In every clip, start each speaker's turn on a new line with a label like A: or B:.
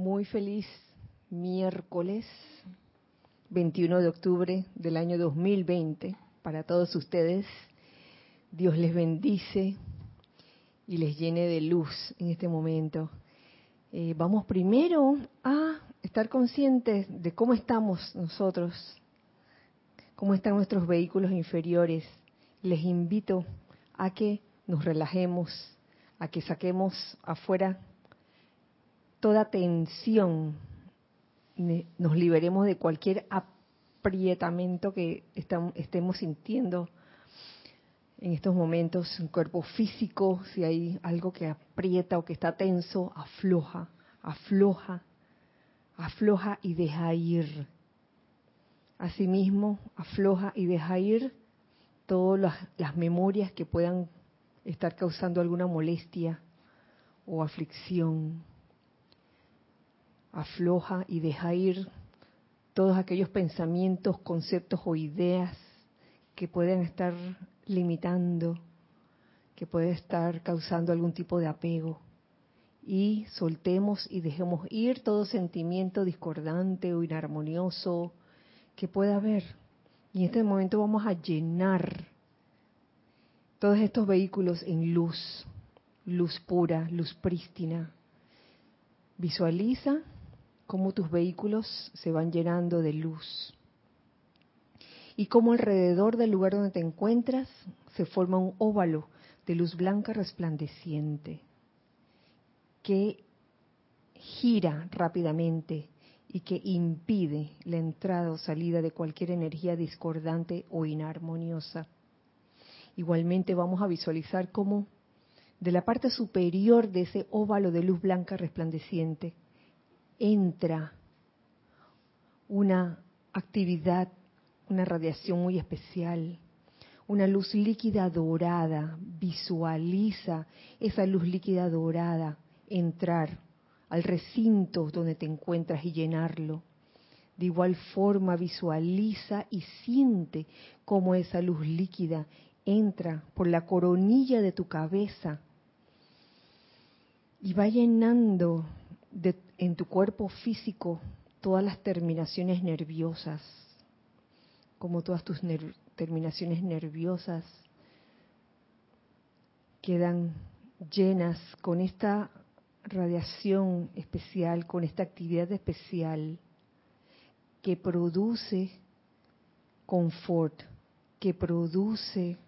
A: Muy feliz miércoles 21 de octubre del año 2020 para todos ustedes. Dios les bendice y les llene de luz en este momento. Eh, vamos primero a estar conscientes de cómo estamos nosotros, cómo están nuestros vehículos inferiores. Les invito a que nos relajemos, a que saquemos afuera toda tensión, nos liberemos de cualquier aprietamiento que estemos sintiendo en estos momentos, en cuerpo físico, si hay algo que aprieta o que está tenso, afloja, afloja, afloja y deja ir. Asimismo, afloja y deja ir todas las, las memorias que puedan estar causando alguna molestia o aflicción afloja y deja ir todos aquellos pensamientos, conceptos o ideas que pueden estar limitando, que pueden estar causando algún tipo de apego. Y soltemos y dejemos ir todo sentimiento discordante o inarmonioso que pueda haber. Y en este momento vamos a llenar todos estos vehículos en luz, luz pura, luz prístina. Visualiza cómo tus vehículos se van llenando de luz y cómo alrededor del lugar donde te encuentras se forma un óvalo de luz blanca resplandeciente que gira rápidamente y que impide la entrada o salida de cualquier energía discordante o inarmoniosa. Igualmente vamos a visualizar cómo de la parte superior de ese óvalo de luz blanca resplandeciente entra una actividad, una radiación muy especial, una luz líquida dorada. Visualiza esa luz líquida dorada entrar al recinto donde te encuentras y llenarlo. De igual forma visualiza y siente cómo esa luz líquida entra por la coronilla de tu cabeza y va llenando en tu cuerpo físico todas las terminaciones nerviosas, como todas tus terminaciones nerviosas quedan llenas con esta radiación especial, con esta actividad especial que produce confort, que produce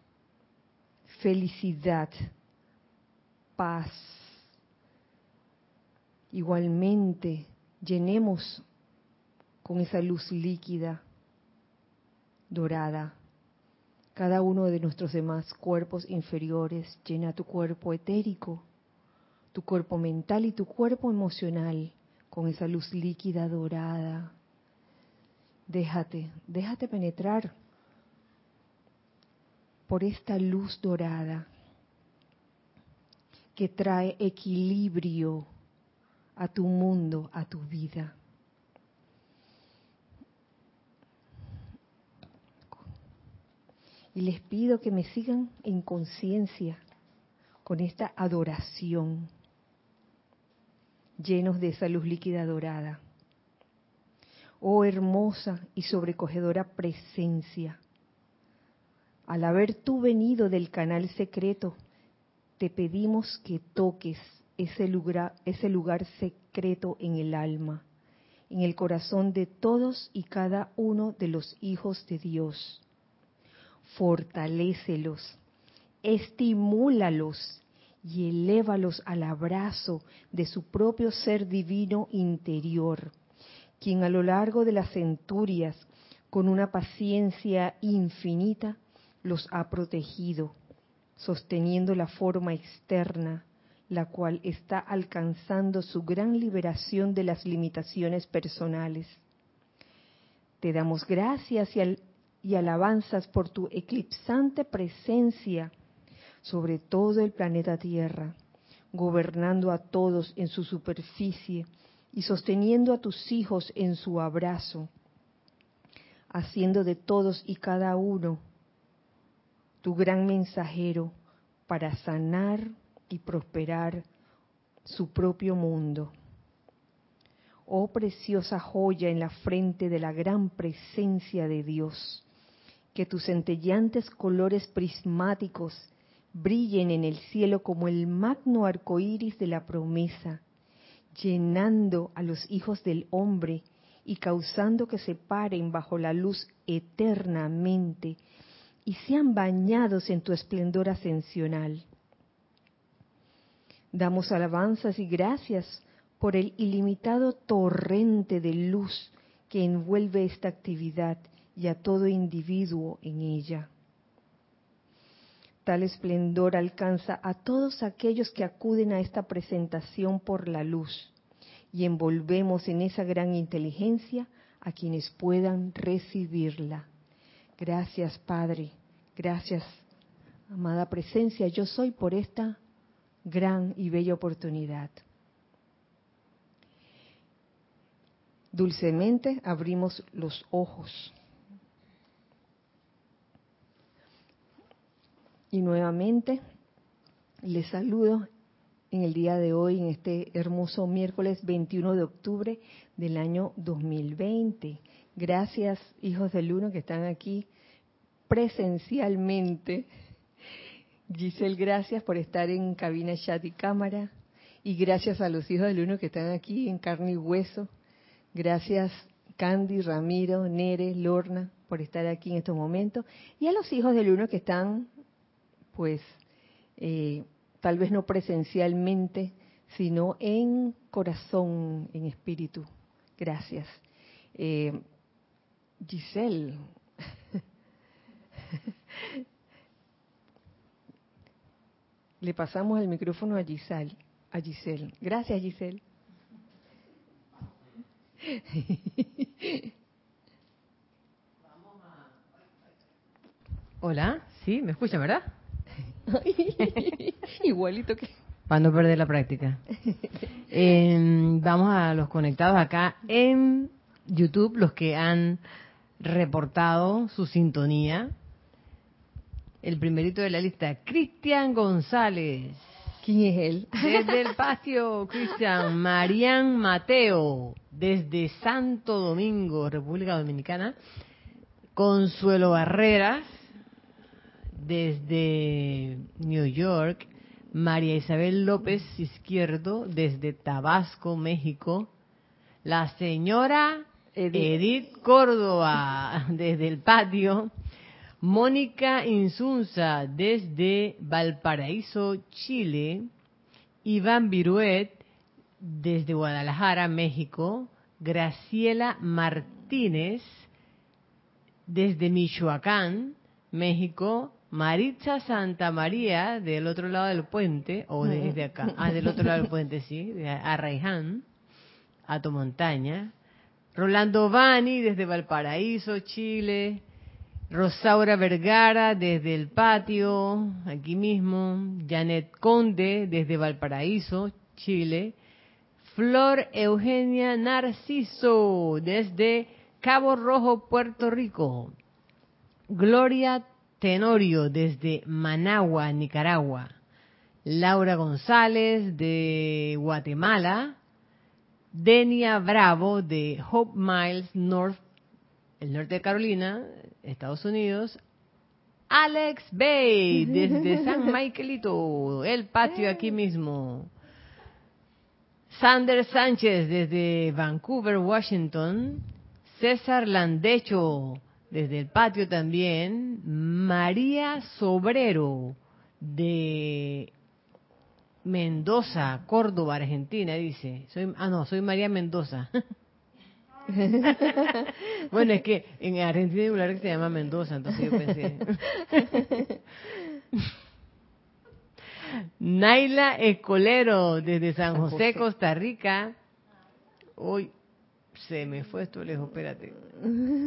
A: felicidad, paz, Igualmente, llenemos con esa luz líquida, dorada, cada uno de nuestros demás cuerpos inferiores. Llena tu cuerpo etérico, tu cuerpo mental y tu cuerpo emocional con esa luz líquida dorada. Déjate, déjate penetrar por esta luz dorada que trae equilibrio a tu mundo, a tu vida. Y les pido que me sigan en conciencia con esta adoración, llenos de esa luz líquida dorada. Oh hermosa y sobrecogedora presencia, al haber tú venido del canal secreto, te pedimos que toques ese lugar, ese lugar secreto en el alma, en el corazón de todos y cada uno de los hijos de Dios. Fortalécelos, estimúlalos y elévalos al abrazo de su propio ser divino interior, quien a lo largo de las centurias, con una paciencia infinita, los ha protegido, sosteniendo la forma externa la cual está alcanzando su gran liberación de las limitaciones personales. Te damos gracias y, alabanzas por tu eclipsante presencia sobre todo el planeta Tierra, gobernando a todos en su superficie y sosteniendo a tus hijos en su abrazo, haciendo de todos y cada uno tu gran mensajero para sanar, y prosperar su propio mundo. oh preciosa joya en la frente de la gran presencia de Dios. Que tus centellantes colores prismáticos brillen en el cielo como el magno arco iris de la promesa, llenando a los hijos del hombre y causando que se paren bajo la luz eternamente y sean bañados en tu esplendor ascensional. Damos alabanzas y gracias por el ilimitado torrente de luz que envuelve esta actividad y a todo individuo en ella. Tal esplendor alcanza a todos aquellos que acuden a esta presentación por la luz y envolvemos en esa gran inteligencia a quienes puedan recibirla. Gracias, Padre. Gracias, amada presencia. Yo soy por esta gran y bella oportunidad. Dulcemente abrimos los ojos. Y nuevamente les saludo en el día de hoy, en este hermoso miércoles 21 de octubre del año 2020. Gracias, hijos del uno que están aquí presencialmente. Giselle, gracias por estar en cabina, chat y cámara. Y gracias a los hijos del uno que están aquí en carne y hueso. Gracias, Candy, Ramiro, Nere, Lorna, por estar aquí en estos momentos. Y a los hijos del uno que están pues eh, tal vez no presencialmente, sino en corazón, en espíritu. Gracias. Eh, Giselle. Le pasamos el micrófono a Giselle. A Giselle. Gracias, Giselle.
B: Hola, sí, me escucha, ¿verdad?
A: Igualito que...
B: Para no perder la práctica. Em, vamos a los conectados acá en YouTube, los que han reportado su sintonía. El primerito de la lista, Cristian González.
A: ¿Quién es él?
B: Desde el patio, Cristian. Marian Mateo, desde Santo Domingo, República Dominicana. Consuelo Barreras, desde New York, María Isabel López Izquierdo desde Tabasco, México, la señora Edith, Córdoba desde el patio, Mónica Insunza desde Valparaíso, Chile, Iván Viruet desde Guadalajara, México, Graciela Martínez desde Michoacán, México, Maritza Santa María, del otro lado del puente, o desde acá, ah, del otro lado del puente, sí, de Arraiján, a tu montaña. Rolando Bani, desde Valparaíso, Chile. Rosaura Vergara, desde el patio, aquí mismo. Janet Conde, desde Valparaíso, Chile. Flor Eugenia Narciso, desde Cabo Rojo, Puerto Rico. Gloria Tenorio desde Managua, Nicaragua. Laura González de Guatemala. Denia Bravo de Hope Miles North, el norte de Carolina, Estados Unidos. Alex Bay desde San Michaelito, el patio aquí mismo. Sander Sánchez desde Vancouver, Washington. César Landecho desde el patio también, María Sobrero de Mendoza, Córdoba, Argentina, dice. Soy, ah, no, soy María Mendoza. bueno, es que en Argentina hay un lugar que se llama Mendoza, entonces yo pensé. Naila Escolero, desde San José, Costa Rica. Hoy se me fue esto lejos, espérate.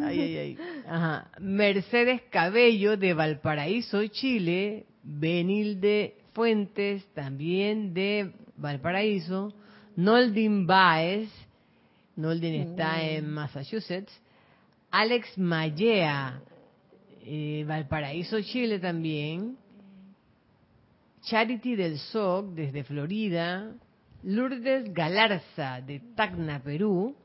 B: Ay, ay, ay. Ajá. Mercedes Cabello de Valparaíso, Chile. Benilde Fuentes, también de Valparaíso. Noldin Baez. Noldin está mm. en Massachusetts. Alex Mallea, eh, Valparaíso, Chile también. Charity del SOC, desde Florida. Lourdes Galarza de Tacna, Perú.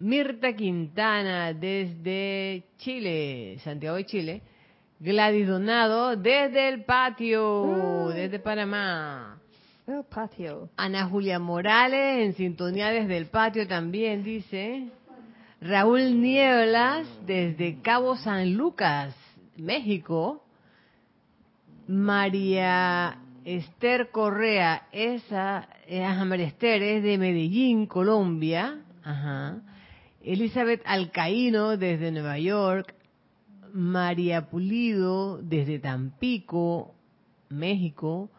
B: Mirta Quintana desde Chile, Santiago de Chile. Gladys Donado desde el patio,
A: Ah.
B: desde Panamá.
A: Patio.
B: Ana Julia Morales en sintonía desde el patio también dice. Raúl Nieblas desde Cabo San Lucas, México. María Esther Correa, esa, eh, ajá, María Esther es de Medellín, Colombia. Ajá. Elizabeth Alcaíno desde Nueva York. María Pulido desde Tampico, México.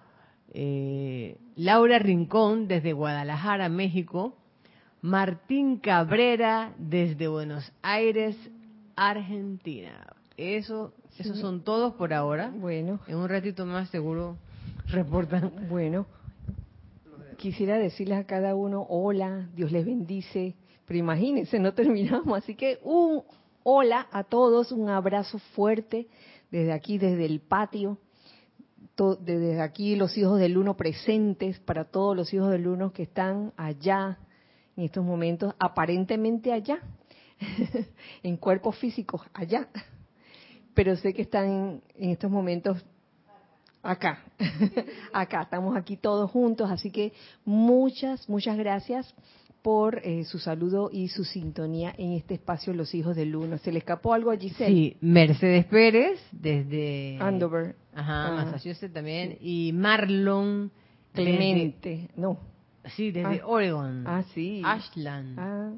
B: Eh, Laura Rincón desde Guadalajara, México. Martín Cabrera desde Buenos Aires, Argentina. Eso, esos son todos por ahora.
A: Bueno,
B: En un ratito más seguro reportan.
A: bueno. Quisiera decirles a cada uno, hola, Dios les bendice. Pero imagínense, no terminamos. Así que un hola a todos, un abrazo fuerte desde aquí, desde el patio. Desde aquí los hijos del uno presentes para todos los hijos del uno que están allá en estos momentos, aparentemente allá, en cuerpos físicos allá, pero sé que están en estos momentos acá, acá, estamos aquí todos juntos, así que muchas, muchas gracias por eh, su saludo y su sintonía en este espacio Los Hijos del Uno. ¿Se le escapó algo a Giselle?
B: Sí, Mercedes Pérez desde
A: Andover.
B: Ajá,
A: Ah,
B: Massachusetts también. Y Marlon
A: Clemente, no.
B: desde- sí, desde
A: Ah.
B: Oregon.
A: Ah, sí.
B: Ashland.
A: Ah,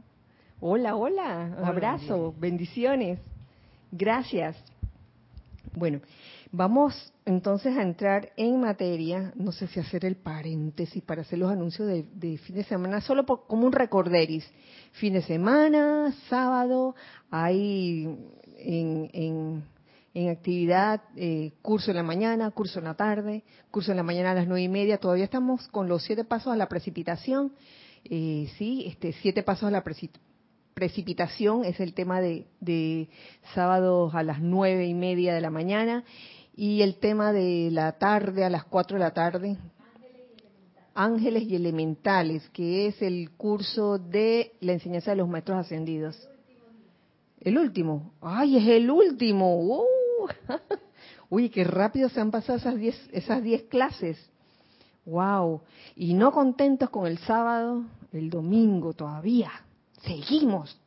A: hola, hola,
B: Hola,
A: abrazo, bendiciones, gracias. Bueno, vamos entonces a entrar en materia, no sé si hacer el paréntesis para hacer los anuncios de, de fin de semana, solo por- como un recorderis. Fin de semana, sábado, hay en, en, en actividad eh, curso en la mañana, curso en la tarde, curso en la mañana a las nueve y media, todavía estamos con los siete pasos a la precipitación. Eh, sí, este, siete pasos a la preci- precipitación es el tema de, de sábados a las nueve y media de la mañana y el tema de la tarde a las cuatro de la tarde ángeles y elementales que es el curso de la enseñanza de los maestros ascendidos el último ay es el último ¡Uh! uy qué rápido se han pasado esas diez esas diez clases Wow. Y no contentos con el sábado, el domingo todavía. Seguimos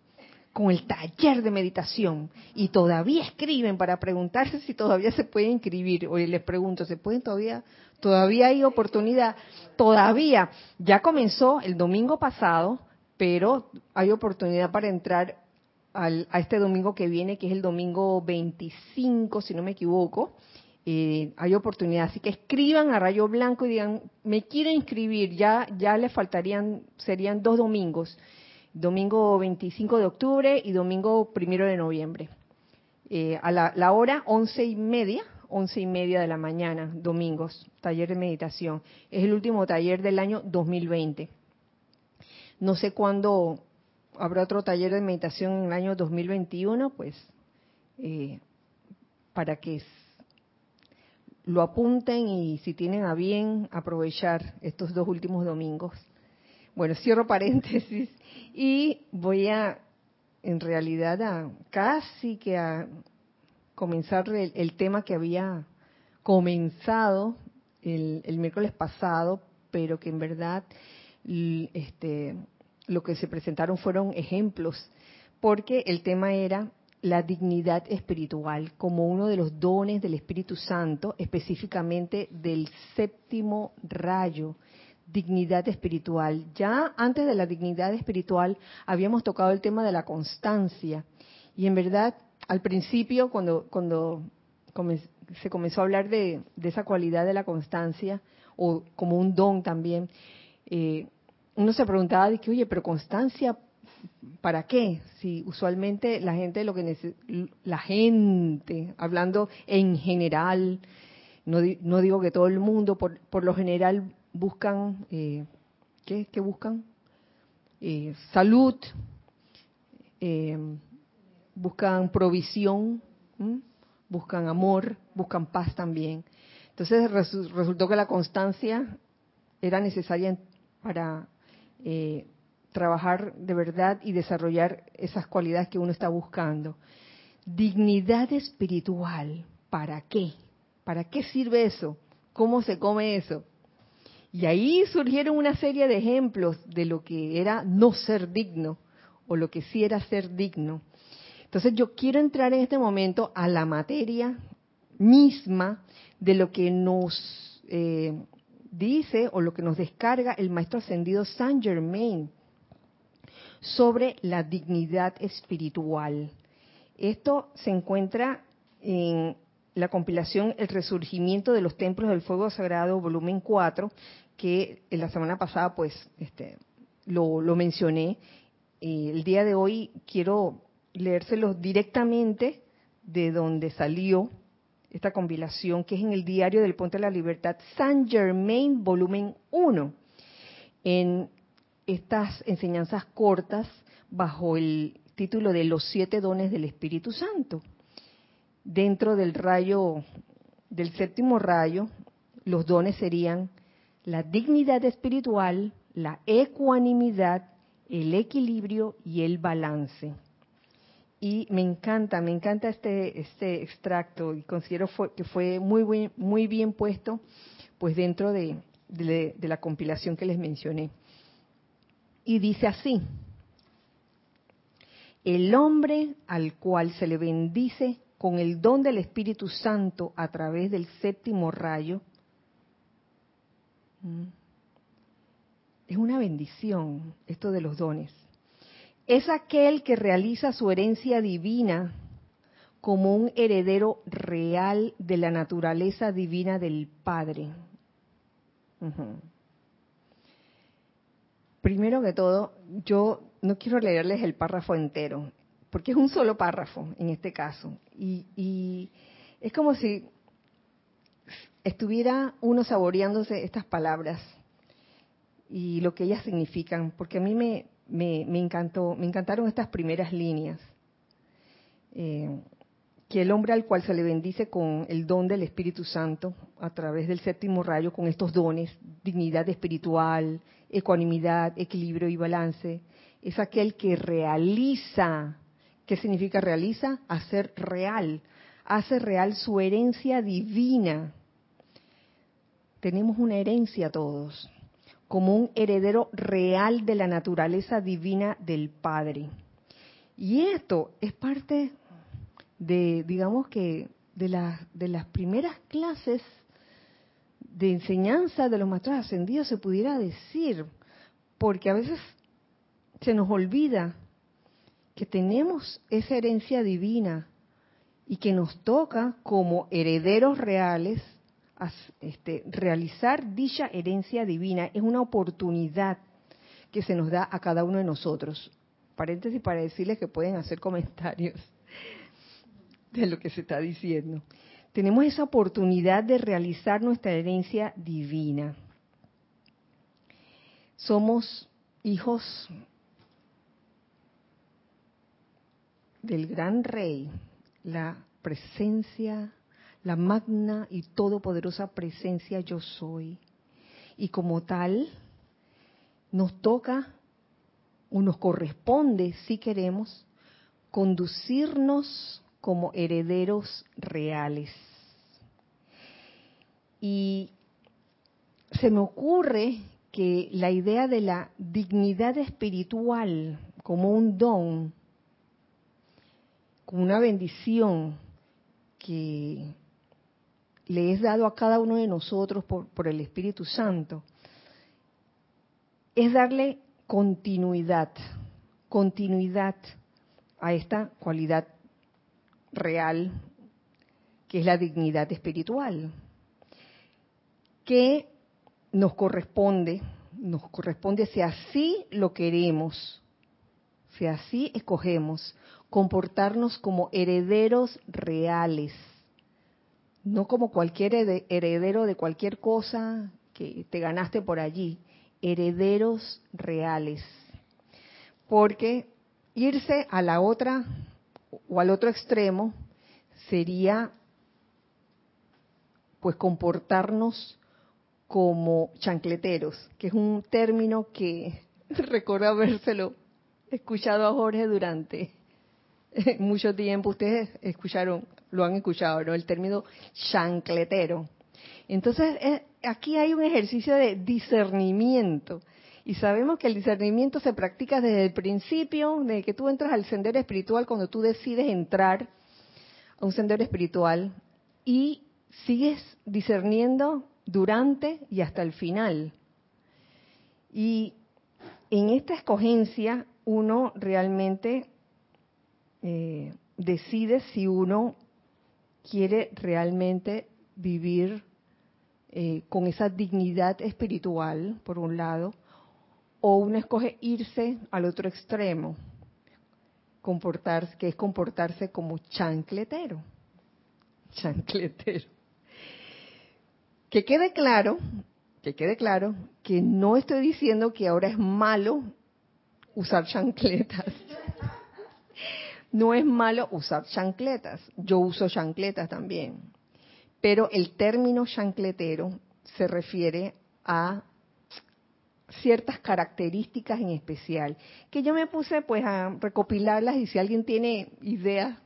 A: con el taller de meditación y todavía escriben para preguntarse si todavía se puede inscribir. Oye, les pregunto, ¿se pueden todavía? Todavía hay oportunidad. Todavía. Ya comenzó el domingo pasado, pero hay oportunidad para entrar al- a este domingo que viene, que es el domingo 25, si no me equivoco eh, hay oportunidad. Así que escriban a Rayo Blanco y digan, me quiero inscribir, ya, ya le faltarían, serían dos domingos, domingo 25 de octubre y domingo primero de noviembre. Eh, a la, la hora once y media, once y media de la mañana, domingos, taller de meditación. Es el último taller del año 2020. No sé cuándo habrá otro taller de meditación en el año 2021, pues eh, para que lo apunten y si tienen a bien aprovechar estos dos últimos domingos. Bueno, cierro paréntesis y voy a, en realidad, a casi que a comenzar el, tema que había comenzado el, el miércoles pasado, pero que en verdad este, lo que se presentaron fueron ejemplos, porque el tema era la dignidad espiritual como uno de los dones del Espíritu Santo, específicamente del séptimo rayo, dignidad espiritual. Ya antes de la dignidad espiritual habíamos tocado el tema de la constancia y en verdad al principio cuando cuando se comenzó a hablar de, de esa cualidad de la constancia o como un don también, eh, uno se preguntaba de que oye pero constancia ¿Para qué? Si usualmente la gente lo que la gente, hablando en general, no, no digo que todo el mundo, por, por lo general buscan, eh, ¿qué, qué buscan? Eh, salud, eh, buscan provisión, buscan amor, buscan paz también. Entonces resu- resultó que la constancia era necesaria para eh, trabajar de verdad y desarrollar esas cualidades que uno está buscando. Dignidad espiritual, ¿para qué? ¿Para qué sirve eso? ¿Cómo se come eso? Y ahí surgieron una serie de ejemplos de lo que era no ser digno o lo que sí era ser digno. Entonces yo quiero entrar en este momento a la materia misma de lo que nos eh, dice o lo que nos descarga el maestro ascendido Saint Germain sobre la dignidad espiritual. Esto se encuentra en la compilación El Resurgimiento de los Templos del Fuego Sagrado, volumen 4, que en la semana pasada pues este, lo, mencioné. el día de hoy quiero leérselos directamente de donde salió esta compilación, que es en el diario del Ponte de la Libertad, San Germain, volumen 1, en estas enseñanzas cortas bajo el título de Los siete dones del Espíritu Santo. Dentro del rayo, del séptimo rayo, los dones serían la dignidad espiritual, la ecuanimidad, el equilibrio y el balance. Y me encanta, me encanta este, este extracto y considero que fue muy, muy bien puesto pues dentro de, la compilación que les mencioné. Y dice así, el hombre al cual se le bendice con el don del Espíritu Santo a través del séptimo rayo. Es una bendición esto de los dones. Es aquel que realiza su herencia divina como un heredero real de la naturaleza divina del Padre. Primero que todo, yo no quiero leerles el párrafo entero, porque es un solo párrafo en este caso. Y, y es como si estuviera uno saboreándose estas palabras y lo que ellas significan, porque a mí me, me, encantó, me encantaron estas primeras líneas. Eh, que el hombre al cual se le bendice con el don del Espíritu Santo a través del séptimo rayo, con estos dones, dignidad espiritual, ecuanimidad, equilibrio y balance, es aquel que realiza. ¿Qué significa realiza? Hacer real. Hace real su herencia divina tenemos una herencia todos, como un heredero real de la naturaleza divina del Padre. Y esto es parte de, digamos que, de, de las primeras clases de enseñanza de los maestros ascendidos, se pudiera decir, porque a veces se nos olvida que tenemos esa herencia divina y que nos toca como herederos reales este, realizar dicha herencia divina es una oportunidad que se nos da a cada uno de nosotros. Paréntesis para decirles que pueden hacer comentarios de lo que se está diciendo. Tenemos esa oportunidad de realizar nuestra herencia divina. Somos hijos del gran rey, la presencia la magna y todopoderosa presencia yo soy. Y como tal, nos toca o nos corresponde, si queremos, conducirnos como herederos reales. Y se me ocurre que la idea de la dignidad espiritual como un don, como una bendición que le es dado a cada uno de nosotros por, el Espíritu Santo, es darle continuidad, continuidad a esta cualidad real que es la dignidad espiritual, que nos corresponde, nos corresponde si así lo queremos, si así escogemos, comportarnos como herederos reales no como cualquier heredero de cualquier cosa que te ganaste por allí, herederos reales. Porque irse a la otra o al otro extremo sería pues comportarnos como chancleteros, que es un término que recuerdo habérselo escuchado a Jorge durante mucho tiempo. Ustedes escucharon, lo han escuchado, ¿no? El término chancletero. Entonces, eh, aquí hay un ejercicio de discernimiento. Y sabemos que el discernimiento se practica desde el principio, desde que tú entras al sendero espiritual, cuando tú decides entrar a un sendero espiritual y sigues discerniendo durante y hasta el final. Y en esta escogencia uno realmente eh, decide si uno quiere realmente vivir eh, con esa dignidad espiritual, por un lado, o uno escoge irse al otro extremo, comportarse, que es comportarse como chancletero. Chancletero. Que quede claro, que quede claro que no estoy diciendo que ahora es malo usar chancletas. No es malo usar chancletas. Yo uso chancletas también. Pero el término chancletero se refiere a ciertas características en especial, que yo me puse pues a recopilarlas y si alguien tiene ideas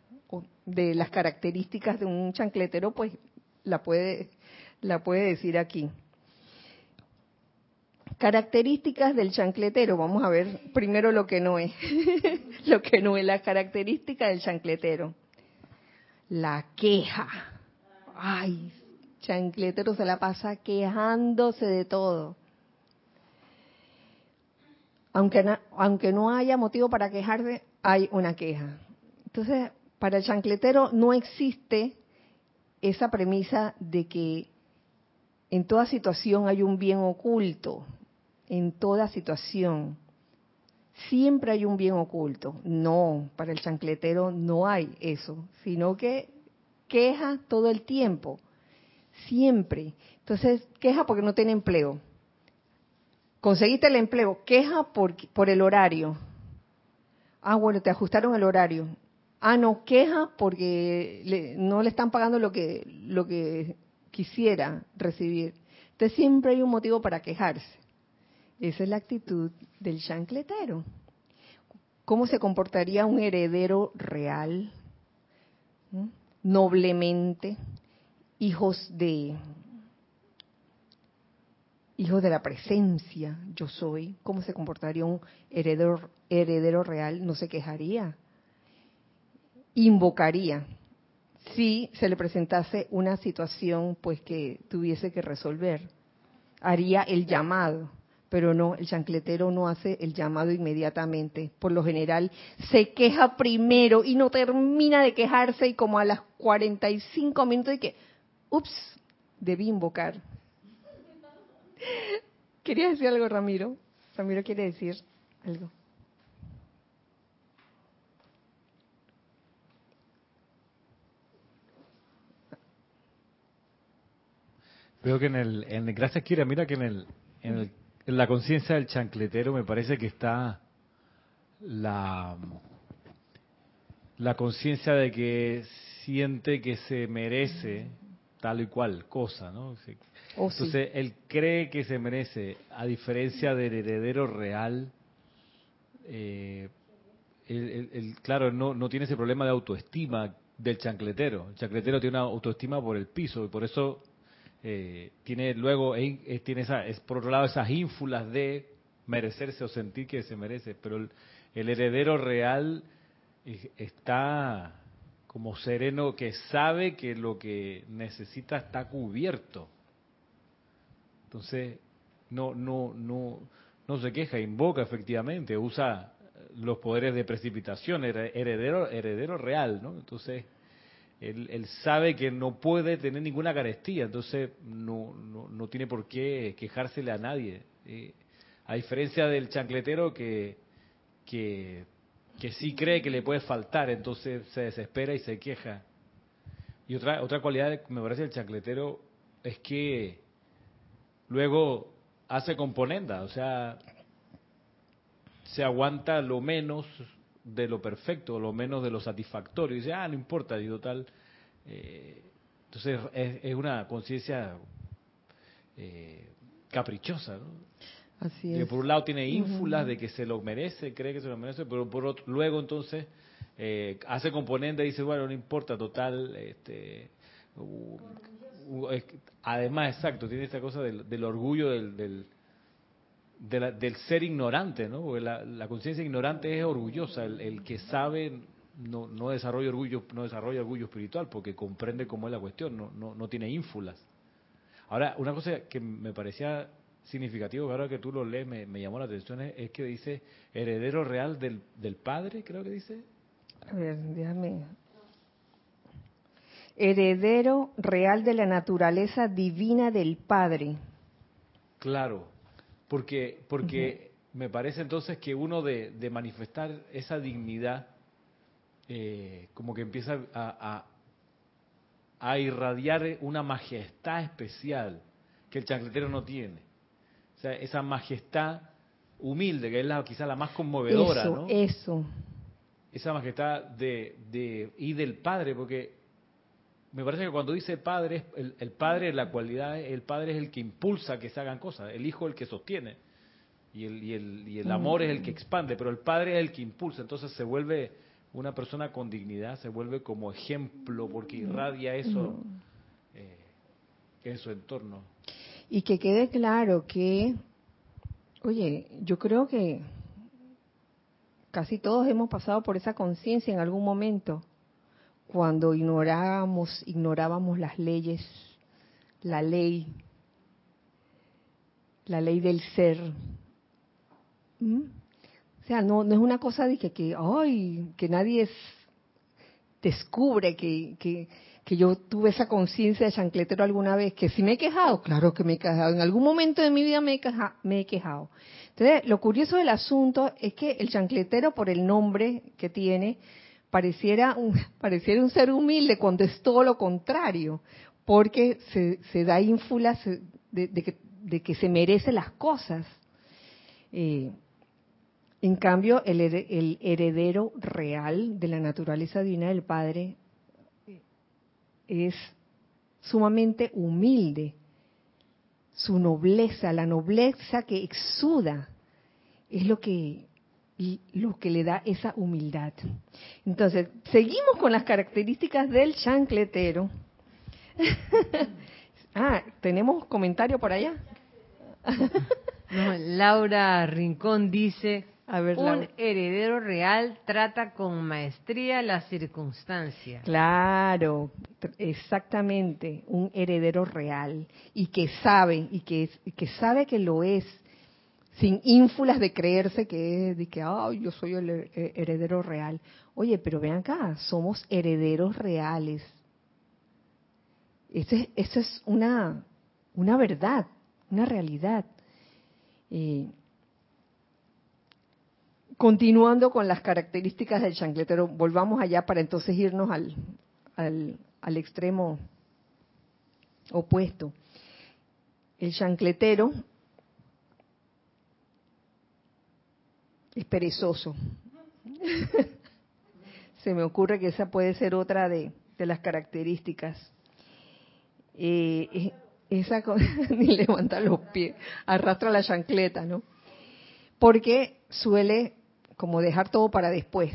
A: de las características de un chancletero, pues la puede, la puede decir aquí. Características del chancletero, vamos a ver primero lo que no es, lo que no es la característica del chancletero. La queja. Ay, chancletero se la pasa quejándose de todo aunque aunque no haya motivo para quejarse, hay una queja. Entonces, para el chancletero no existe esa premisa de que en toda situación hay un bien oculto, en toda situación. Siempre hay un bien oculto. No, para el chancletero no hay eso, sino que queja todo el tiempo, siempre. Entonces, queja porque no tiene empleo conseguiste el empleo, queja por, por el horario. Ah, bueno, te ajustaron el horario. Ah, no, queja porque no le están pagando lo que, lo que quisiera recibir. Entonces siempre hay un motivo para quejarse. Esa es la actitud del chancletero. ¿Cómo se comportaría un heredero real? Noblemente, hijos de hijo de la presencia, yo soy, ¿cómo se comportaría un heredero, heredero real? No se quejaría, invocaría. Si se le presentase una situación pues que tuviese que resolver, haría el llamado, pero no, el chancletero no hace el llamado inmediatamente. Por lo general se queja primero y no termina de quejarse y como a las 45 minutos de que, ups, debí invocar Quería decir algo, Ramiro. Ramiro quiere decir algo.
C: Veo que en el, gracias Kira, mira que en, el, en la conciencia del chancletero me parece que está la, la conciencia de que siente que se merece tal y cual cosa, ¿no? Oh, Entonces, él cree que se merece, a diferencia del heredero real, eh, claro, no, no tiene ese problema de autoestima del chancletero. El chancletero tiene una autoestima por el piso y por eso eh, tiene luego, tiene esa, es por otro lado esas ínfulas de merecerse o sentir que se merece, pero el, el heredero real eh, está como sereno que sabe que lo que necesita está cubierto. Entonces, no, no, no, no se queja, invoca efectivamente, usa los poderes de precipitación, heredero, heredero real, ¿no? Entonces, él, sabe que no puede tener ninguna carestía, entonces no, no, no tiene por qué quejársele a nadie. A diferencia del chancletero que, que que sí cree que le puede faltar, entonces se desespera y se queja. Y otra, otra cualidad, me parece, del chancletero es que luego hace componenda, o sea, se aguanta lo menos de lo perfecto, lo menos de lo satisfactorio. Y dice, ah, no importa, digo tal. Eh, entonces es, una conciencia eh, caprichosa, ¿no?
A: Así
C: Que
A: es.
C: por un lado tiene ínfulas de que se lo merece, cree que se lo merece, pero por otro, luego entonces eh, hace componente y dice, bueno, no importa, total, este, u- u- es- además, exacto, tiene esta cosa del, del orgullo del, del, de la- del ser ignorante, ¿no? Porque la, la conciencia ignorante es orgullosa, el, el que sabe no, no desarrolla orgullo, no desarrolla orgullo espiritual porque comprende cómo es la cuestión, no, no, no tiene ínfulas. Ahora, una cosa que me parecía significativo, que ahora que tú lo lees me, me llamó la atención, es, es que dice heredero real del, del padre, creo que dice.
A: A ver, déjame. Heredero real de la naturaleza divina del Padre.
C: Claro, porque, porque me parece entonces que uno de, de manifestar esa dignidad, eh, como que empieza a, a, a irradiar una majestad especial que el chancletero no tiene. O sea, esa majestad humilde, que es la, quizá la más conmovedora,
A: eso,
C: ¿no?
A: eso.
C: esa majestad de, de y del padre porque me parece que cuando dice padre el, el padre la cualidad el padre es el que impulsa que se hagan cosas el hijo es el que sostiene y el, y el, y el amor es el que expande pero el padre es el que impulsa entonces se vuelve una persona con dignidad se vuelve como ejemplo porque irradia eso eh, en su entorno.
A: Y que quede claro que, oye, yo creo que casi todos hemos pasado por esa conciencia en algún momento, cuando ignorábamos, ignorábamos las leyes, la ley, la ley del ser. ¿Mm? O sea, no, no es una cosa de que, ay, que nadie es, descubre que, que, que yo tuve esa conciencia de chancletero alguna vez, que si me he quejado, claro que me he quejado, en algún momento de mi vida me he, queja- me he quejado. Entonces, lo curioso del asunto es que el chancletero, por el nombre que tiene, pareciera un, pareciera un ser humilde cuando es todo lo contrario, porque se, se da ínfulas de, que, se merece las cosas. Eh, en cambio, el, el heredero real de la naturaleza divina del Padre es sumamente humilde. Su nobleza, la nobleza que exuda, es lo que, y lo que le da esa humildad. Entonces, seguimos con las características del chancletero. ah, ¿tenemos comentario por allá?
B: No, Laura Rincón dice,
A: A ver,
B: un heredero real trata con maestría las circunstancias.
A: Claro, exactamente, un heredero real y que sabe y que y que sabe que lo es sin ínfulas de creerse que es de que ay, yo soy el eh, heredero real. Oye, pero ven acá, somos herederos reales. Eso es, eso es una una verdad, una realidad. Eh, continuando con las características del chancletero, volvamos allá para entonces irnos al, al, al extremo opuesto. El chancletero es perezoso. Se me ocurre que esa puede ser otra de, de las características. Eh, eh, esa ni levanta los pies, arrastra la chancleta, ¿no? Porque suele como dejar todo para después,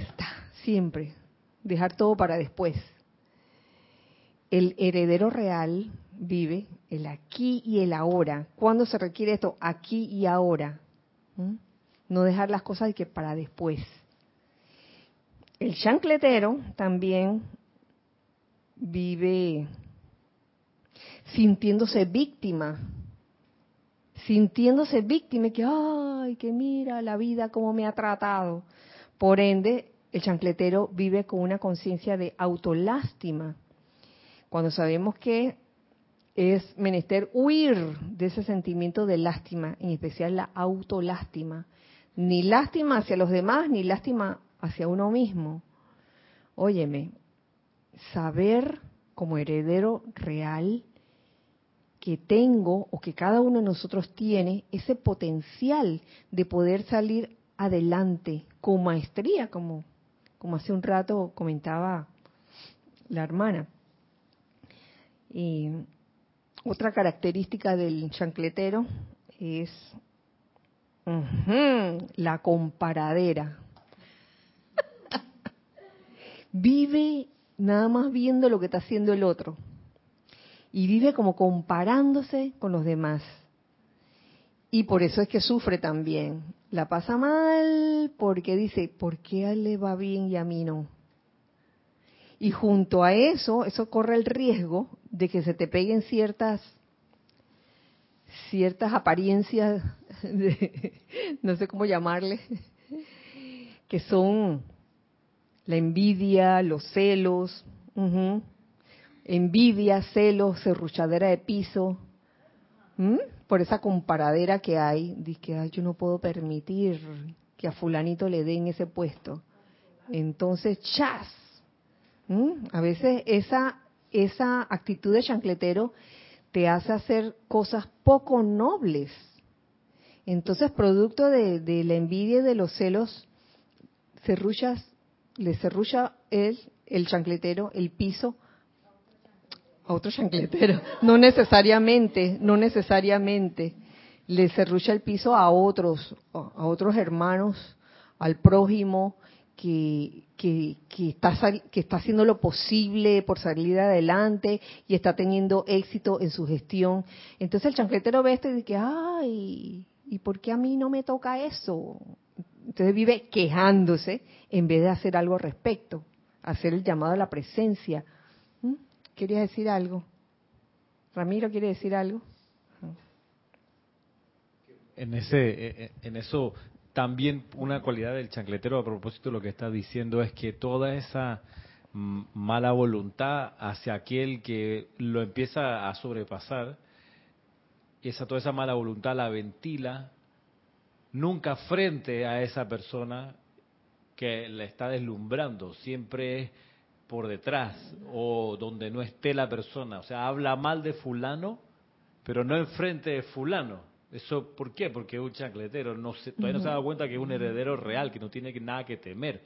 A: siempre, dejar todo para después. El heredero real vive el aquí y el ahora. ¿Cuándo se requiere esto? Aquí y ahora. No dejar las cosas de que para después. El chancletero también vive sintiéndose víctima, sintiéndose víctima y que, ay, que mira la vida cómo me ha tratado. Por ende, el chancletero vive con una conciencia de autolástima. Cuando sabemos que es menester huir de ese sentimiento de lástima, en especial la autolástima. Ni lástima hacia los demás, ni lástima hacia uno mismo. Óyeme, saber como heredero real que tengo o que cada uno de nosotros tiene ese potencial de poder salir adelante con maestría, como, como hace un rato comentaba la hermana. Y otra característica del chancletero es la comparadera. vive nada más viendo lo que está haciendo el otro. Y vive como comparándose con los demás. Y por eso es que sufre también. La pasa mal porque dice, ¿por qué a él le va bien y a mí no? Y junto a eso, eso corre el riesgo de que se te peguen ciertas ciertas apariencias de, no sé cómo llamarle, que son la envidia, los celos, envidia, celos, serruchadera de piso, por esa comparadera que hay, de que "Ay, yo no puedo permitir que a fulanito le den ese puesto. Entonces, chas. A veces esa esa actitud de chancletero te hace hacer cosas poco nobles. Entonces, producto de, la envidia y de los celos, serruchas, le serrucha él, el chancletero, el piso a otro chancletero. No necesariamente, no necesariamente. Le serrucha el piso a otros, a otros hermanos, al prójimo, que, que, que, está, que está haciendo lo posible por salir adelante y está teniendo éxito en su gestión. Entonces el chancletero ve esto y dice, ay, ¿y por qué a mí no me toca eso? Entonces vive quejándose en vez de hacer algo al respecto, hacer el llamado a la presencia. ¿Mm? ¿Querías decir algo? Ramiro, ¿quiere decir algo?
C: En ese, en eso también una cualidad del chancletero a propósito de lo que está diciendo es que toda esa mala voluntad hacia aquel que lo empieza a sobrepasar, esa toda esa mala voluntad la ventila nunca frente a esa persona que la está deslumbrando, siempre es por detrás o donde no esté la persona, o sea, habla mal de fulano, pero no enfrente de fulano. ¿Eso por qué? Porque es un chancletero, no se, todavía no se ha dado cuenta que es un heredero real, que no tiene que- nada que temer.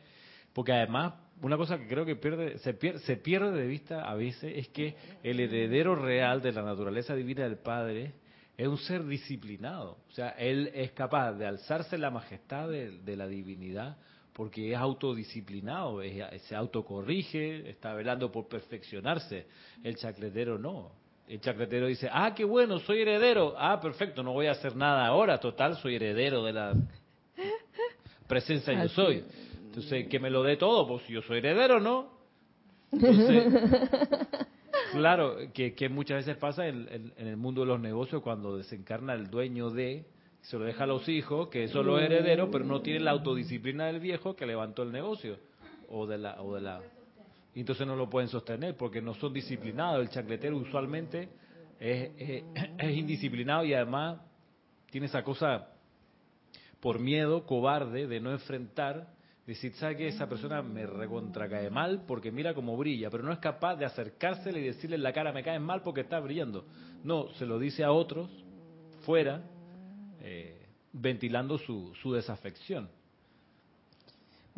C: Porque además, una cosa que creo que pierde, se, pierde, se pierde de vista a veces es que el heredero real de la naturaleza divina del Padre es un ser disciplinado. O sea, él es capaz de alzarse la majestad de, de la divinidad porque es autodisciplinado, es- se autocorrige, está velando por perfeccionarse. El chacletero no. El chacletero dice, ah, qué bueno, soy heredero. Ah, perfecto, no voy a hacer nada ahora. Total, soy heredero de la presencia yo soy. Entonces, que me lo dé todo, pues yo soy heredero, ¿no? Entonces, claro, que, que muchas veces pasa en, en- en el mundo de los negocios cuando desencarna el dueño de, se lo deja a los hijos, que son los herederos, pero no tienen la autodisciplina del viejo que levantó el negocio. O de la... O de la y entonces no lo pueden sostener porque no son disciplinados. El chancletero usualmente es, indisciplinado y además tiene esa cosa por miedo, cobarde, de no enfrentar, decir, ¿sabe que esa persona me recontra cae mal porque mira cómo brilla? Pero no es capaz de acercársele y decirle en la cara, me caes mal porque está brillando. No, se lo dice a otros, fuera, eh, ventilando su, su desafección.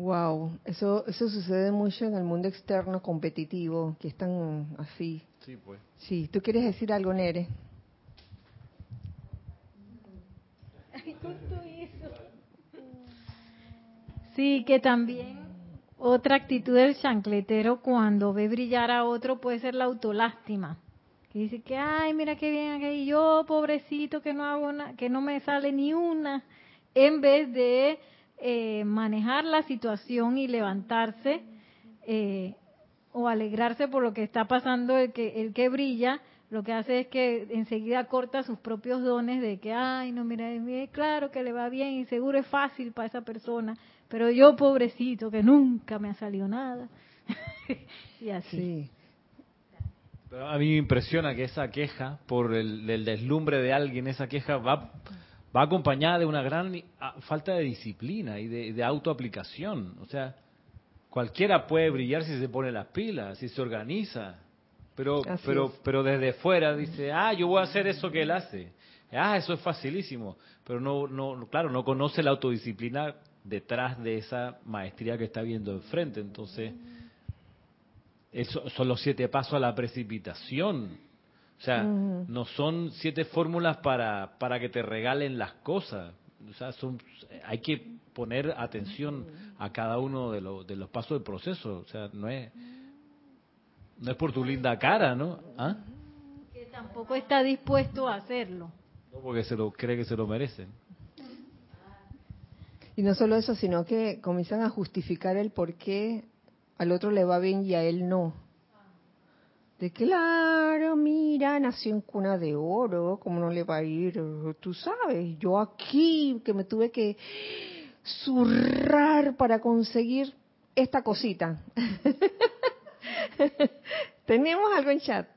A: Wow, eso, eso sucede mucho en el mundo externo competitivo, que están así.
C: Sí, pues.
A: Sí, ¿tú quieres decir algo, Nere?
D: Sí, que también otra actitud del chancletero cuando ve brillar a otro puede ser la autolástima. Que dice que, ay, mira qué bien aquí, yo pobrecito que no hago que no me sale ni una, en vez de eh, manejar la situación y levantarse eh, o alegrarse por lo que está pasando el que el que brilla, lo que hace es que enseguida corta sus propios dones de que, ay, no, mira, claro que le va bien y seguro es fácil para esa persona, pero yo pobrecito que nunca me ha salido nada. y así.
A: Sí.
C: Pero a mí me impresiona que esa queja por el, el deslumbre de alguien, esa queja va, va acompañada de una gran ah, falta de disciplina y de, de autoaplicación. O sea, cualquiera puede brillar si se pone las pilas, si se organiza. Pero,
A: Así
C: pero,
A: es.
C: pero desde fuera dice, ah, yo voy a hacer eso que él hace. Ah, eso es facilísimo. Pero no, no, claro, no conoce la autodisciplina detrás de esa maestría que está viendo enfrente. Entonces, eso son los siete pasos a la precipitación. O sea, no son siete fórmulas para, para que te regalen las cosas. O sea, son, hay que poner atención a cada uno de, los de los pasos del proceso. O sea, no es, no es por tu linda cara, ¿no? ¿Ah?
D: Que tampoco está dispuesto a hacerlo.
C: No, porque se lo cree que se lo merecen.
A: Y no solo eso, sino que comienzan a justificar el por qué al otro le va bien y a él no. De claro, mira, nació en cuna de oro, ¿cómo no le va a ir? Tú sabes, yo aquí que me tuve que zurrar para conseguir esta cosita. Tenemos algo en chat.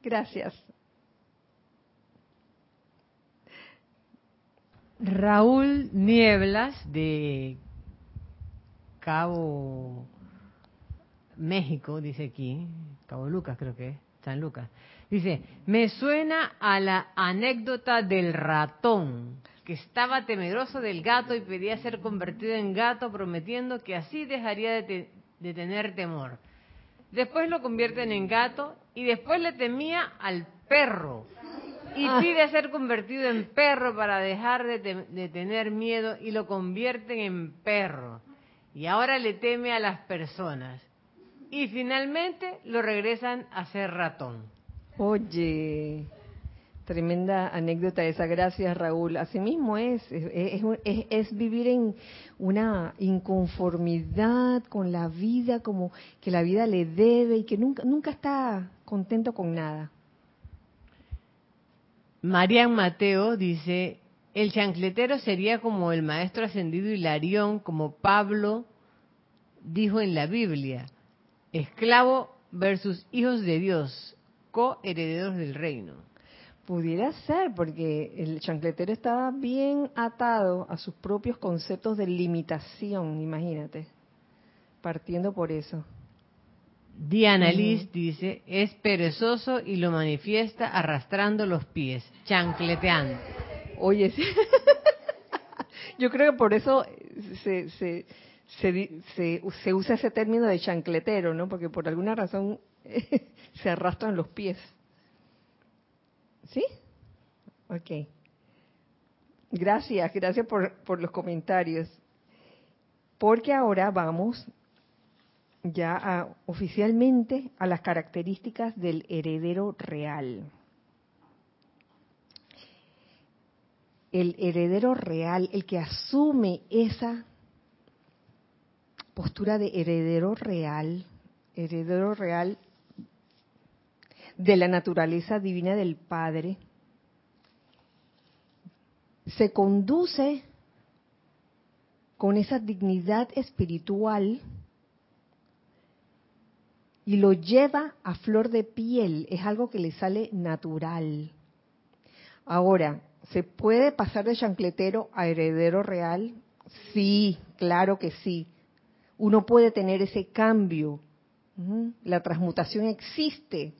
A: Gracias.
B: Raúl Nieblas de Cabo México, dice aquí, Cabo Lucas creo que es, San Lucas. Dice, me suena a la anécdota del ratón, que estaba temeroso del gato y pedía ser convertido en gato prometiendo que así dejaría de, de tener temor. Después lo convierten en gato y después le temía al perro y
A: Ah.
B: pide ser convertido en perro para dejar de, te- de tener miedo y lo convierten en perro. Y ahora le teme a las personas. Y finalmente lo regresan a ser ratón.
A: Oye, tremenda anécdota esa. Gracias, Raúl. Es, es, es- es vivir en una inconformidad con la vida, como que la vida le debe y que nunca, nunca está contento con nada.
B: Marian Mateo dice, el chancletero sería como el maestro ascendido Hilarión, como Pablo dijo en la Biblia, esclavo versus hijos de Dios, coherederos del reino.
A: Pudiera ser, porque el chancletero estaba bien atado a sus propios conceptos de limitación, imagínate, partiendo por eso.
B: Diana Liz dice, es perezoso y lo manifiesta arrastrando los pies, chancleteando.
A: Oye, sí. yo creo que por eso se, se, se, se- se usa ese término de chancletero, ¿no? Porque por alguna razón se arrastran los pies. ¿Sí? Ok. Gracias, gracias por, por los comentarios. Porque ahora vamos ya a- oficialmente a las características del heredero real. el heredero real, el que asume esa postura de heredero real, heredero real de la naturaleza divina del Padre, se conduce con esa dignidad espiritual y lo lleva a flor de piel, es algo que le sale natural. Ahora, ¿se puede pasar de chancletero a heredero real? Sí, claro que sí. Uno puede tener ese cambio. La transmutación existe.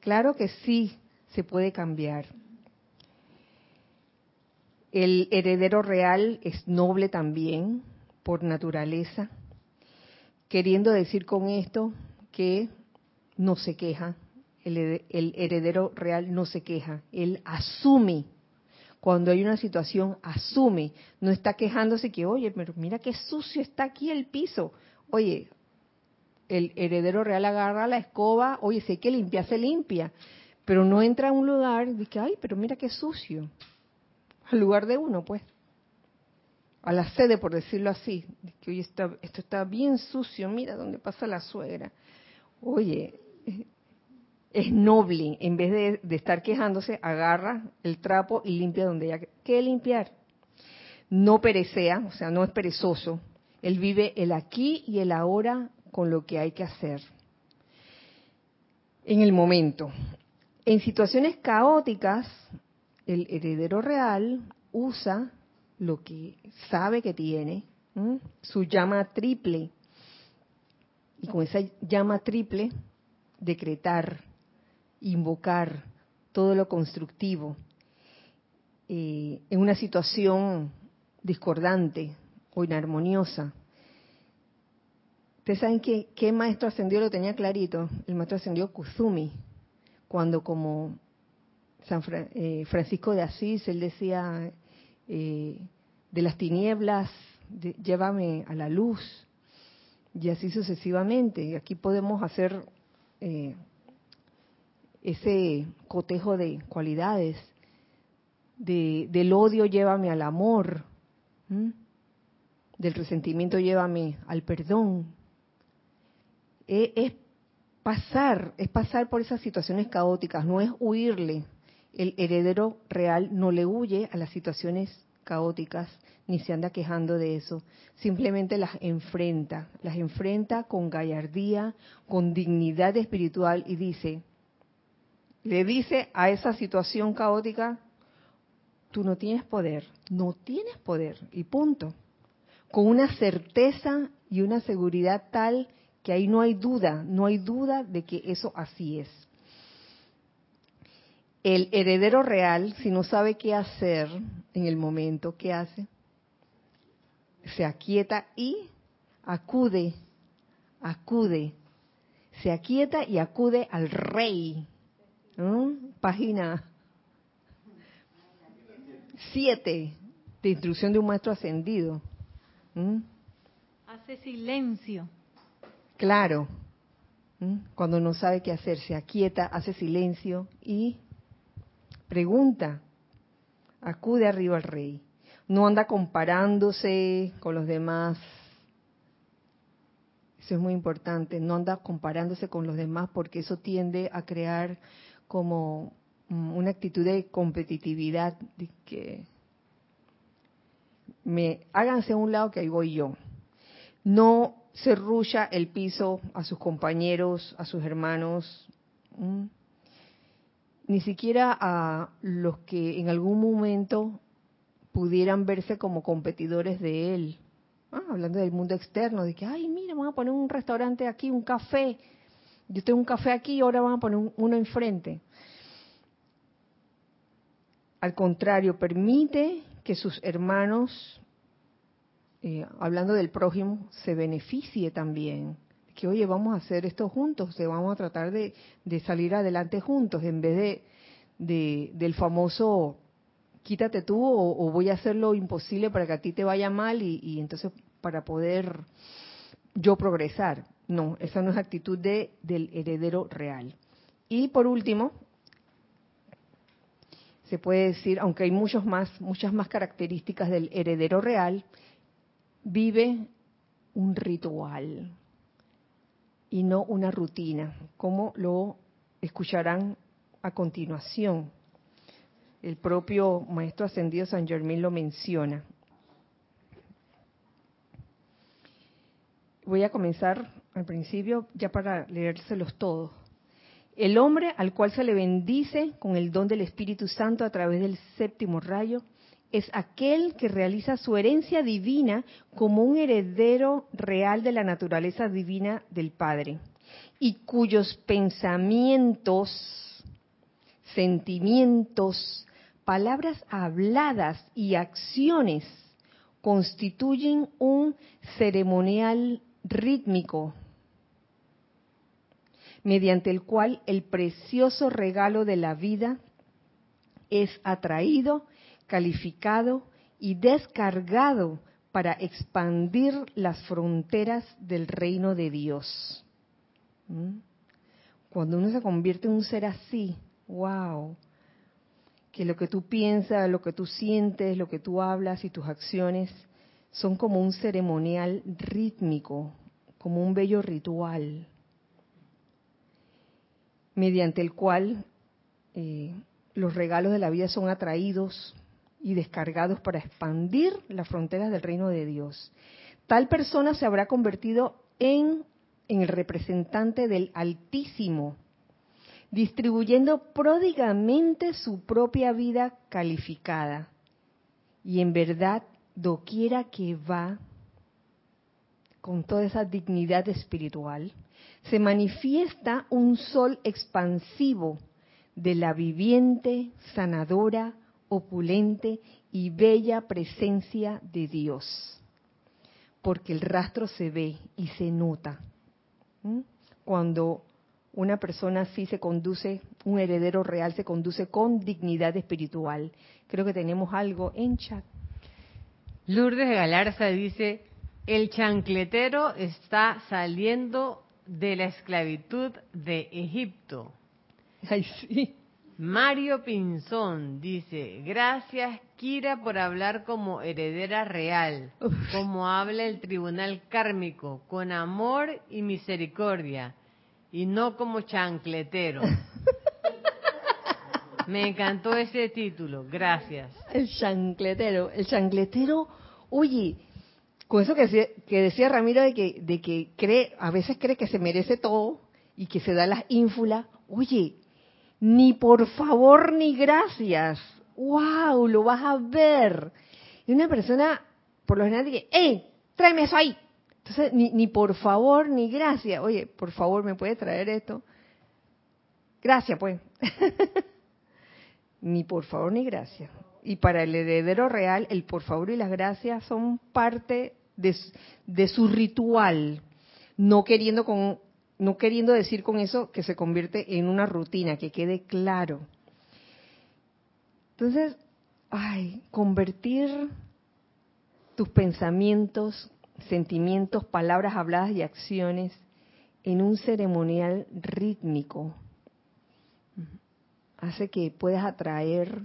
A: Claro que sí, se puede cambiar. El heredero real es noble también, por naturaleza, queriendo decir con esto que no se queja, el heredero real no se queja, él asume. Cuando hay una situación, asume, no está quejándose que, oye, pero mira qué sucio está aquí el piso. Oye, el heredero real agarra la escoba, oye, hay que limpiar, se limpia, pero no entra a un lugar y que, ay, pero mira qué sucio. Al lugar de uno, pues. A la sede, por decirlo así. de que, oye, está- esto está bien sucio, mira dónde pasa la suegra. Oye, es noble, en vez de, estar quejándose, agarra el trapo y limpia donde haya que limpiar. No perecea, o sea, no es perezoso. Él vive el aquí y el ahora con lo que hay que hacer. En el momento. En situaciones caóticas, el heredero real usa lo que sabe que tiene, su llama triple. Y con esa llama triple, decretar, invocar todo lo constructivo eh, en una situación discordante o inarmoniosa. Ustedes saben que qué maestro ascendido lo tenía clarito, el maestro ascendido Kuzumi. cuando como San eh, Francisco de Asís, él decía, eh, de las tinieblas, llévame a la luz, y así sucesivamente. Y aquí podemos hacer ese cotejo de cualidades. De, del odio llévame al amor, del resentimiento llévame al perdón. E, es pasar, es pasar por esas situaciones caóticas, no es huirle. El heredero real no le huye a las situaciones caóticas ni se anda quejando de eso, simplemente las enfrenta, las enfrenta con gallardía, con dignidad espiritual y dice, le dice a esa situación caótica, tú no tienes poder, no tienes poder y punto. Con una certeza y una seguridad tal que ahí no hay duda, no hay duda de que eso así es. El heredero real, si no sabe qué hacer en el momento, ¿qué hace? Se aquieta y acude, acude, se aquieta y acude al rey. Página 7 de instrucción de un maestro ascendido.
D: Hace silencio.
A: Claro. Cuando no sabe qué hacer, se aquieta, hace silencio y pregunta. Acude arriba al rey. No anda comparándose con los demás. Eso es muy importante. No anda comparándose con los demás porque eso tiende a crear como mm, una actitud de competitividad, de que me háganse a un lado que ahí voy yo. No se rulla el piso a sus compañeros, a sus hermanos, ni siquiera a los que en algún momento pudieran verse como competidores de él. Ah, hablando del mundo externo, de que, ay, mira, vamos a poner un restaurante aquí, un café. Yo tengo un café aquí y ahora vamos a poner uno enfrente. Al contrario, permite que sus hermanos eh, hablando del prójimo, se beneficie también. Que, oye, vamos a hacer esto juntos, vamos a tratar de, salir adelante juntos, en vez de, del famoso quítate tú o, voy a hacer lo imposible para que a ti te vaya mal y entonces para poder yo progresar. No, esa no es actitud de, del heredero real. Y por último, se puede decir, aunque hay muchos más, muchas más características del heredero real, vive un ritual y no una rutina, como lo escucharán a continuación. El propio Maestro Ascendido San Germán lo menciona. Voy a comenzar al principio ya para leérselos todos. El hombre al cual se le bendice con el don del Espíritu Santo a través del séptimo rayo es aquel que realiza su herencia divina como un heredero real de la naturaleza divina del Padre y cuyos pensamientos, sentimientos, palabras habladas y acciones constituyen un ceremonial rítmico mediante el cual el precioso regalo de la vida es atraído calificado y descargado para expandir las fronteras del reino de Dios. ¿Mm? Cuando uno se convierte en un ser así, wow, que lo que tú piensas, lo que tú sientes, lo que tú hablas y tus acciones son como un ceremonial rítmico, como un bello ritual, mediante el cual eh, los regalos de la vida son atraídos y descargados para expandir las fronteras del reino de Dios. Tal persona se habrá convertido en, en el representante del Altísimo, distribuyendo pródigamente su propia vida calificada. Y en verdad, doquiera que va, con toda esa dignidad espiritual, se manifiesta un sol expansivo de la viviente, sanadora, opulente y bella presencia de Dios, porque el rastro se ve y se nota. Cuando una persona así se conduce, un heredero real se conduce con dignidad espiritual. Creo que tenemos algo en chat.
B: Lourdes Galarza dice, el chancletero está saliendo de la esclavitud de Egipto.
A: Ay, sí.
B: Mario Pinzón dice, gracias Kira por hablar como heredera real, como habla el tribunal kármico, con amor y misericordia, y no como chancletero. Me encantó ese título, gracias.
A: El chancletero, el chancletero, oye, con eso que decía, Ramiro de que, de que cree, a veces cree que se merece todo y que se da las ínfulas, oye, ni por favor ni gracias. ¡Wow! Lo vas a ver. Y una persona, por lo general, dice, ¡Ey! Tráeme eso ahí. Entonces, ni, ni por favor ni gracias. Oye, por favor, ¿me puede traer esto? Gracias, pues. ni por favor ni gracias. Y para el heredero real, el por favor y las gracias son parte de, su ritual, no queriendo no queriendo decir con eso que se convierte en una rutina, que quede claro. Entonces, ay, convertir tus pensamientos, sentimientos, palabras habladas y acciones en un ceremonial rítmico hace que puedas atraer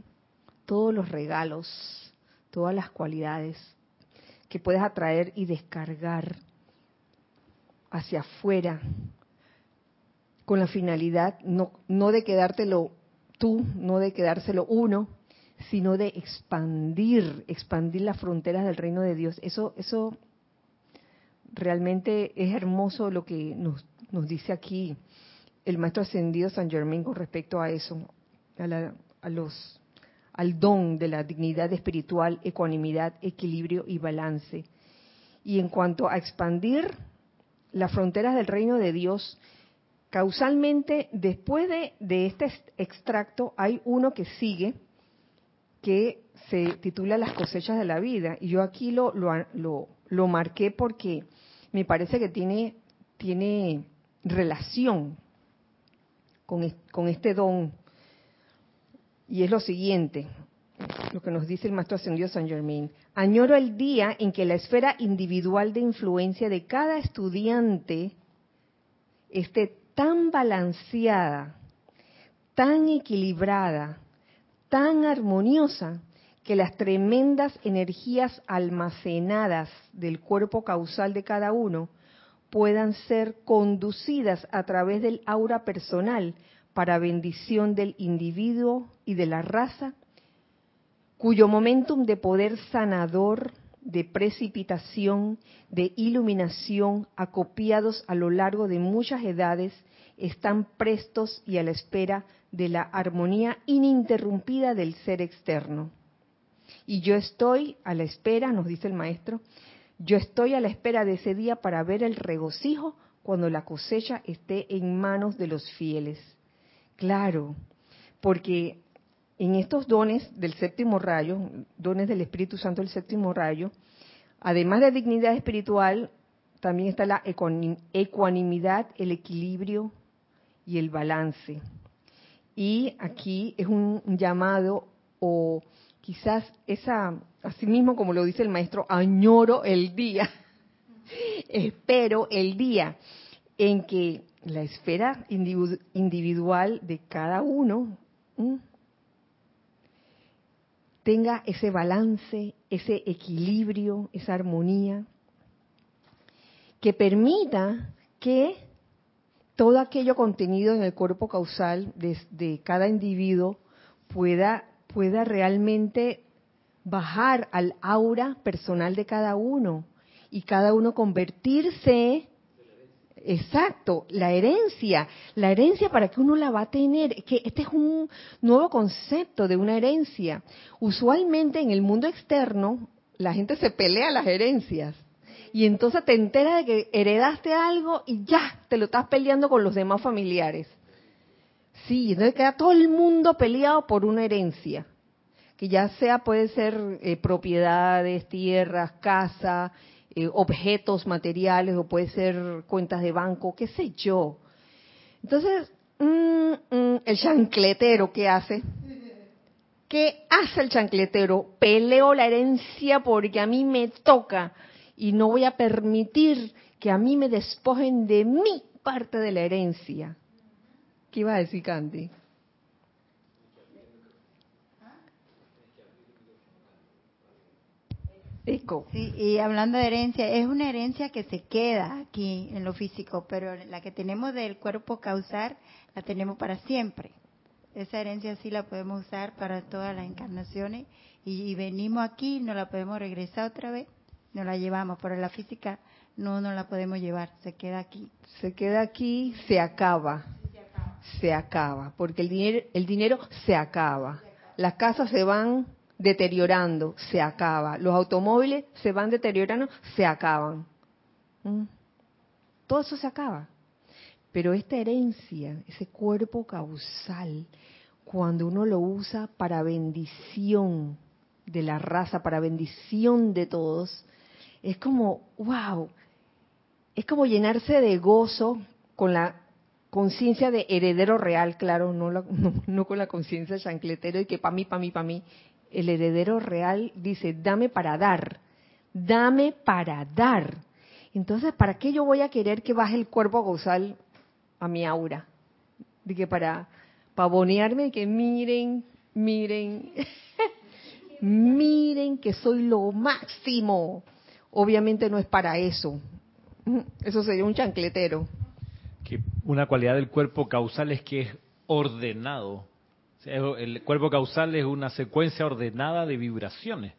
A: todos los regalos, todas las cualidades que puedes atraer y descargar hacia afuera con la finalidad no, no de quedártelo tú, no de quedárselo uno, sino de expandir, expandir las fronteras del reino de Dios. Eso, eso realmente es hermoso lo que nos, nos dice aquí el maestro ascendido San Germain con respecto a eso, al don de la dignidad espiritual, ecuanimidad, equilibrio y balance. Y en cuanto a expandir las fronteras del reino de Dios, Causalmente, después de, este extracto, hay uno que sigue, que se titula Las cosechas de la vida. Y yo aquí lo, lo, lo, marqué porque me parece que tiene, tiene relación con, con este don. Y es lo siguiente, lo que nos dice el Maestro Ascendido San Germain. Añoro el día en que la esfera individual de influencia de cada estudiante esté tan balanceada, tan equilibrada, tan armoniosa, que las tremendas energías almacenadas del cuerpo causal de cada uno puedan ser conducidas a través del aura personal para bendición del individuo y de la raza, cuyo momentum de poder sanador, de precipitación, de iluminación, acopiados a lo largo de muchas edades, están prestos y a la espera de la armonía ininterrumpida del ser externo. Y yo estoy a la espera, nos dice el maestro, yo estoy a la espera de ese día para ver el regocijo cuando la cosecha esté en manos de los fieles. Claro, porque en estos dones del séptimo rayo, dones del Espíritu Santo del séptimo rayo, además de dignidad espiritual, también está la ecuanimidad, el equilibrio y el balance. Y aquí es un llamado o quizás esa, así mismo como lo dice el maestro, añoro el día, espero el día en que la esfera individual de cada uno tenga ese balance, ese equilibrio, esa armonía, que permita que todo aquello contenido en el cuerpo causal de, cada individuo pueda, pueda realmente bajar al aura personal de cada uno y cada uno convertirse Exacto, la herencia, la herencia para que uno la va a tener, que este es un nuevo concepto de una herencia. Usualmente en el mundo externo la gente se pelea las herencias y entonces te enteras de que heredaste algo y ya te lo estás peleando con los demás familiares. Sí, entonces queda todo el mundo peleado por una herencia, que ya sea puede ser eh, propiedades, tierras, casa, eh, objetos materiales o puede ser cuentas de banco, qué sé yo. Entonces, mm, mm, el chancletero, ¿qué hace? ¿Qué hace el chancletero? Peleo la herencia porque a mí me toca y no voy a permitir que a mí me despojen de mi parte de la herencia. ¿Qué iba a decir Candy?
E: Sí, y hablando de herencia, es una herencia que se queda aquí en lo físico, pero la que tenemos del cuerpo causar la tenemos para siempre. Esa herencia sí la podemos usar para todas las encarnaciones y, venimos aquí, no la podemos regresar otra vez, no la llevamos, pero la física no nos la podemos llevar, se queda aquí.
A: Se queda aquí, se acaba. Se acaba, porque el dinero, el dinero se acaba. Las casas se van deteriorando, se acaba. Los automóviles se van deteriorando, se acaban. ¿Mm? Todo eso se acaba. Pero esta herencia, ese cuerpo causal, cuando uno lo usa para bendición de la raza, para bendición de todos, es como, wow, es como llenarse de gozo con la conciencia de heredero real, claro, no, no, con la conciencia de chancletero y que pa' mí, pa' mí, pa' mí, el heredero real dice, dame para dar, dame para dar. Entonces, ¿para qué yo voy a querer que baje el cuerpo causal a mi aura? De que para pavonearme y que miren, miren, miren que soy lo máximo. Obviamente no es para eso. Eso sería un chancletero.
C: Que una cualidad del cuerpo causal es que es ordenado el cuerpo causal es una secuencia ordenada de vibraciones.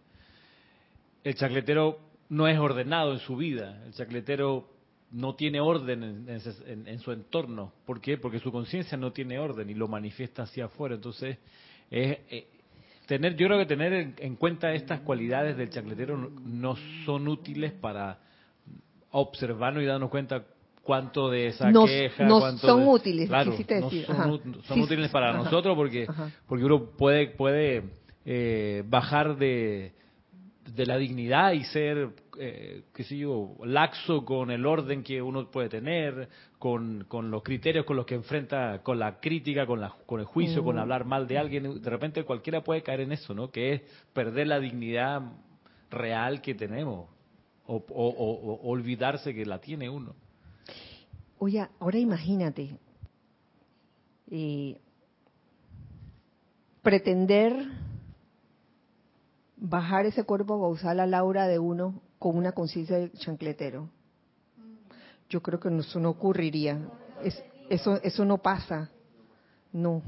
C: El chacletero no es ordenado en su vida. El chacletero no tiene orden en, su entorno. ¿Por qué? Porque su conciencia no tiene orden y lo manifiesta hacia afuera. Entonces, es, eh, tener, yo creo que tener en, cuenta estas cualidades del chacletero no, son útiles para observarnos y darnos cuenta cuánto de esa queja
A: no son útiles
C: claro, son, útiles para nosotros porque porque uno puede puede eh, bajar de, de la dignidad y ser eh, qué sé yo laxo con el orden que uno puede tener con, con los criterios con los que enfrenta con la crítica con la con el juicio con mm. hablar mal de alguien. De repente cualquiera puede caer en eso no que es perder la dignidad real que tenemos o, o olvidarse que la tiene uno
A: Oye, ahora imagínate, pretender bajar ese cuerpo causal a la aura de uno con una conciencia de chancletero. Yo creo que eso no ocurriría. eso, eso no pasa. No.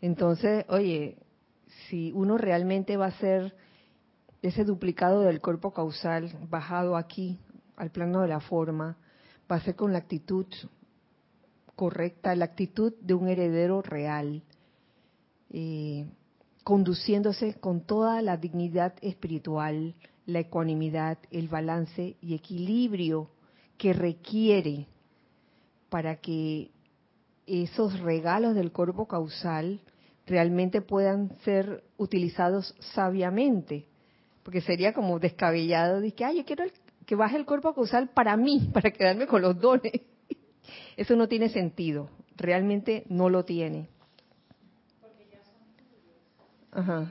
A: Entonces, oye, si uno realmente va a ser ese duplicado del cuerpo causal bajado aquí al plano de la forma, va a ser con la actitud correcta, la actitud de un heredero real, eh, conduciéndose con toda la dignidad espiritual, la ecuanimidad, el balance y equilibrio que requiere para que esos regalos del cuerpo causal realmente puedan ser utilizados sabiamente. Porque sería como descabellado, de que, ay, yo quiero el que baje el cuerpo causal para mí, para quedarme con los dones. Eso no tiene sentido, realmente no lo tiene.
F: Ajá.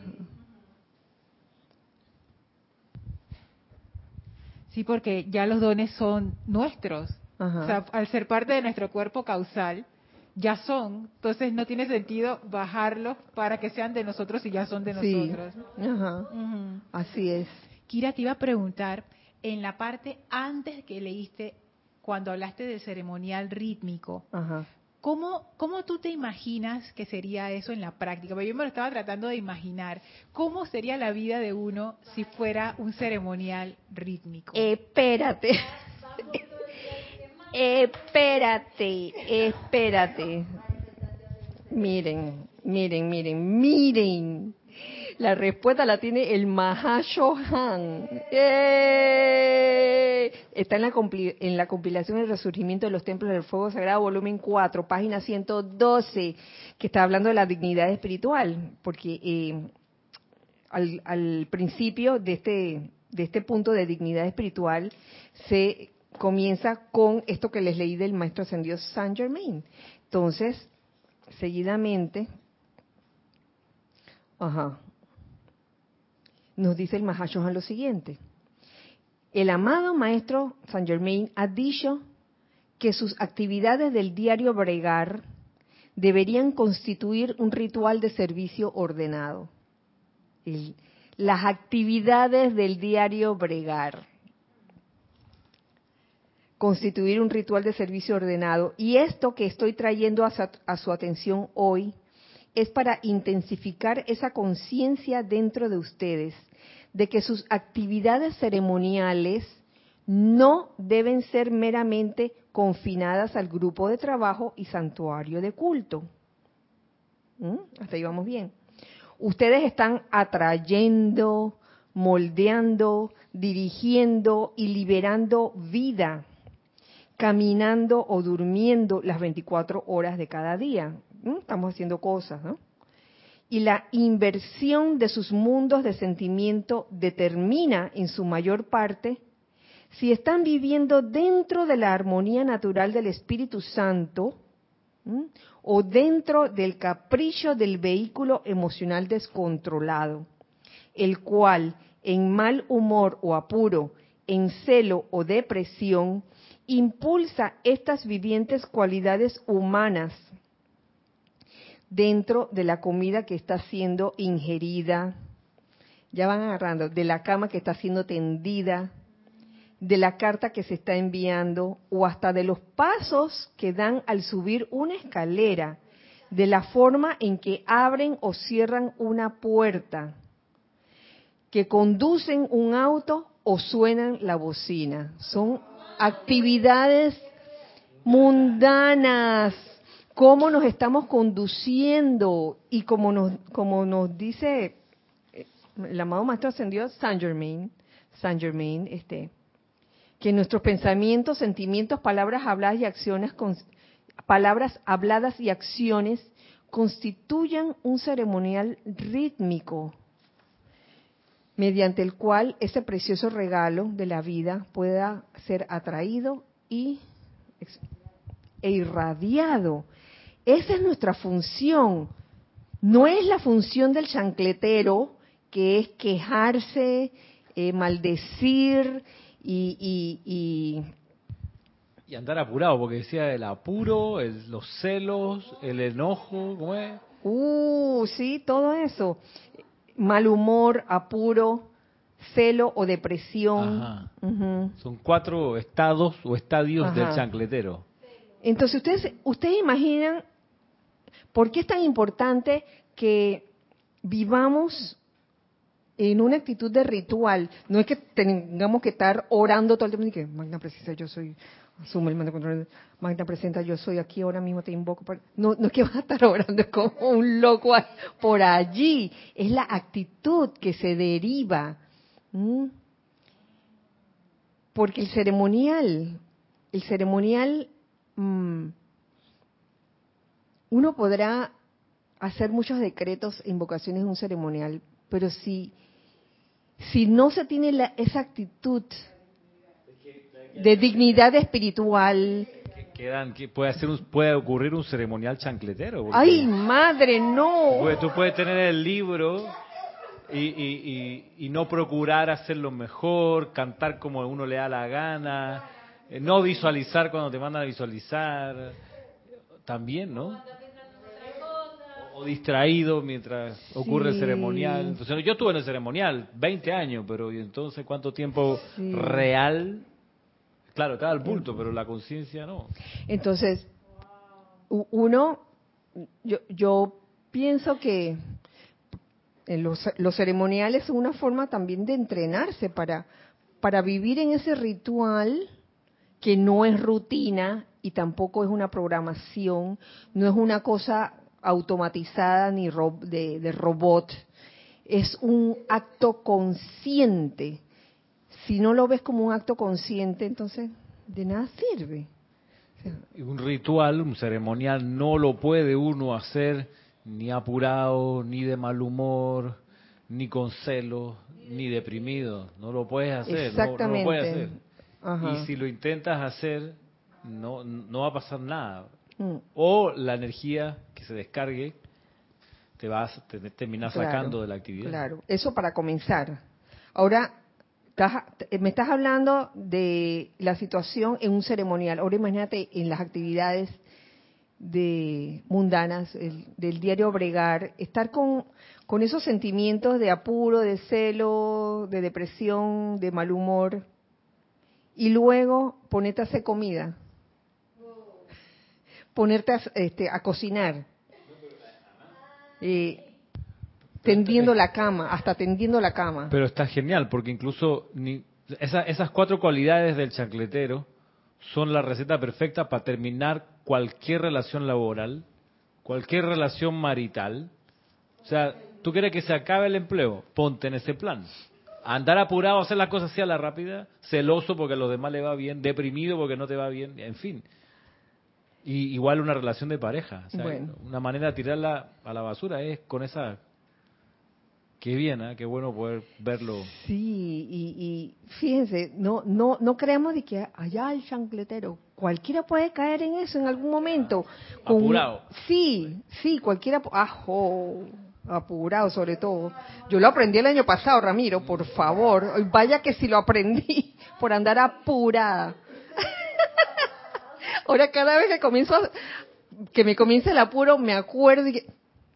F: Sí, porque ya los dones son nuestros. O sea, al ser parte de nuestro cuerpo causal, ya son. Entonces no tiene sentido bajarlos para que sean de nosotros y ya son de nosotros.
A: Ajá. Así es.
F: Kira, te iba a preguntar, en la parte antes que leíste, cuando hablaste del ceremonial rítmico, ¿cómo, ¿cómo tú te imaginas que sería eso en la práctica? Porque yo me lo estaba tratando de imaginar. ¿Cómo sería la vida de uno si fuera un ceremonial rítmico?
A: Espérate. espérate, espérate. Miren, miren, miren, miren. La respuesta la tiene el Mahashohan. Está en la, en la compilación El Resurgimiento de los Templos del Fuego Sagrado, volumen 4, página 112, que está hablando de la dignidad espiritual, porque eh, al, al principio de este, de este punto de dignidad espiritual se comienza con esto que les leí del maestro ascendido Saint Germain. Entonces, seguidamente, ajá, nos dice el Mahashohan lo siguiente. El amado maestro Saint Germain ha dicho que sus actividades del diario bregar deberían constituir un ritual de servicio ordenado. las actividades del diario bregar. Constituir un ritual de servicio ordenado. Y esto que estoy trayendo a su atención hoy es para intensificar esa conciencia dentro de ustedes de que sus actividades ceremoniales no deben ser meramente confinadas al grupo de trabajo y santuario de culto. ¿Mm? Hasta ahí vamos bien. Ustedes están atrayendo, moldeando, dirigiendo y liberando vida, caminando o durmiendo las 24 horas de cada día. ¿Mm? Estamos haciendo cosas, ¿no? Y la inversión de sus mundos de sentimiento determina en su mayor parte si están viviendo dentro de la armonía natural del Espíritu Santo o dentro del capricho del vehículo emocional descontrolado, el cual en mal humor o apuro, en celo o depresión, impulsa estas vivientes cualidades humanas dentro de la comida que está siendo ingerida, ya van agarrando, de la cama que está siendo tendida, de la carta que se está enviando o hasta de los pasos que dan al subir una escalera, de la forma en que abren o cierran una puerta, que conducen un auto o suenan la bocina. Son actividades mundanas cómo nos estamos conduciendo y como nos, como nos dice eh, el amado Maestro Ascendido Saint Germain, Saint Germain, este, que nuestros pensamientos, sentimientos, palabras habladas y acciones, palabras habladas y acciones constituyan un ceremonial rítmico mediante el cual ese precioso regalo de la vida pueda ser atraído y e irradiado esa es nuestra función. No es la función del chancletero, que es quejarse, eh, maldecir y,
C: y, andar apurado, porque decía el apuro, los celos, el enojo, ¿cómo es?
A: Uh, sí, todo eso. Mal humor, apuro, celo o depresión.
C: Son cuatro estados o estadios del chancletero.
A: Entonces, ustedes, ustedes imaginan ¿Por qué es tan importante que vivamos en una actitud de ritual? No es que tengamos que estar orando todo el tiempo y que Magna Presencia, yo soy, asume el mando control, Magna Presencia, yo soy aquí, ahora mismo te invoco. No, no es que vas a estar orando como un loco por allí, es la actitud que se deriva. Porque el ceremonial, el ceremonial mm, uno podrá hacer muchos decretos e invocaciones en un ceremonial, pero si, si no se tiene la, esa actitud de dignidad espiritual,
C: puede, hacer puede ocurrir un ceremonial chancletero.
A: ¡Ay, madre, no!
C: tú puedes tener el libro y, y, no procurar hacerlo mejor, cantar como uno le da la gana, eh, no visualizar cuando te mandan a visualizar. También, ¿no? O distraído mientras ocurre el ceremonial. Entonces, yo estuve en el ceremonial 20 años, pero ¿y entonces cuánto tiempo real? Claro, estaba al punto, pero la conciencia no.
A: Entonces, uno, yo, yo pienso que los, los ceremoniales es una forma también de entrenarse para, para vivir en ese ritual que no es rutina y tampoco es una programación, no es una cosa automatizada ni de, robot. Es un acto consciente. Si no lo ves como un acto consciente, entonces de nada sirve.
C: un ritual, un ceremonial, no lo puede uno hacer ni apurado, ni de mal humor, ni con celo, ni deprimido. No lo puedes hacer.
A: Exactamente.
C: No, lo puedes hacer. Y si lo intentas hacer, no, no va a pasar nada. Mm. o la energía que se descargue te vas te terminas sacando de la actividad.
A: Claro, eso para comenzar. Ahora me estás hablando de la situación en un ceremonial. Ahora imagínate en las actividades de mundanas, del diario bregar, estar con, con esos sentimientos de apuro, de celo, de depresión, de mal humor, y luego ponerte a hacer comida, ponerte a, este, a cocinar, eh, tendiendo la cama, hasta tendiendo la cama.
C: Pero está genial, porque incluso ni, esas cuatro cualidades del chancletero son la receta perfecta para terminar cualquier relación laboral, cualquier relación marital. O sea, tú quieres que se acabe el empleo, ponte en ese plan. Andar apurado, hacer las cosas así a la rápida, celoso porque a los demás le va bien, deprimido porque no te va bien, en fin. Y igual una relación de pareja. Una manera de tirarla a la basura es con esa Qué bien, ¿eh? qué bueno poder verlo.
A: Sí, y, fíjense, no, no, no creemos de que allá el chancletero, cualquiera puede caer en eso en algún momento.
C: apurado.
A: Sí, sí, cualquiera, ajo, apurado sobre todo. Yo lo aprendí el año pasado, Ramiro, por favor. Vaya que si lo aprendí por andar apurada. Ahora cada vez que comienzo, que me comienza el apuro, me acuerdo y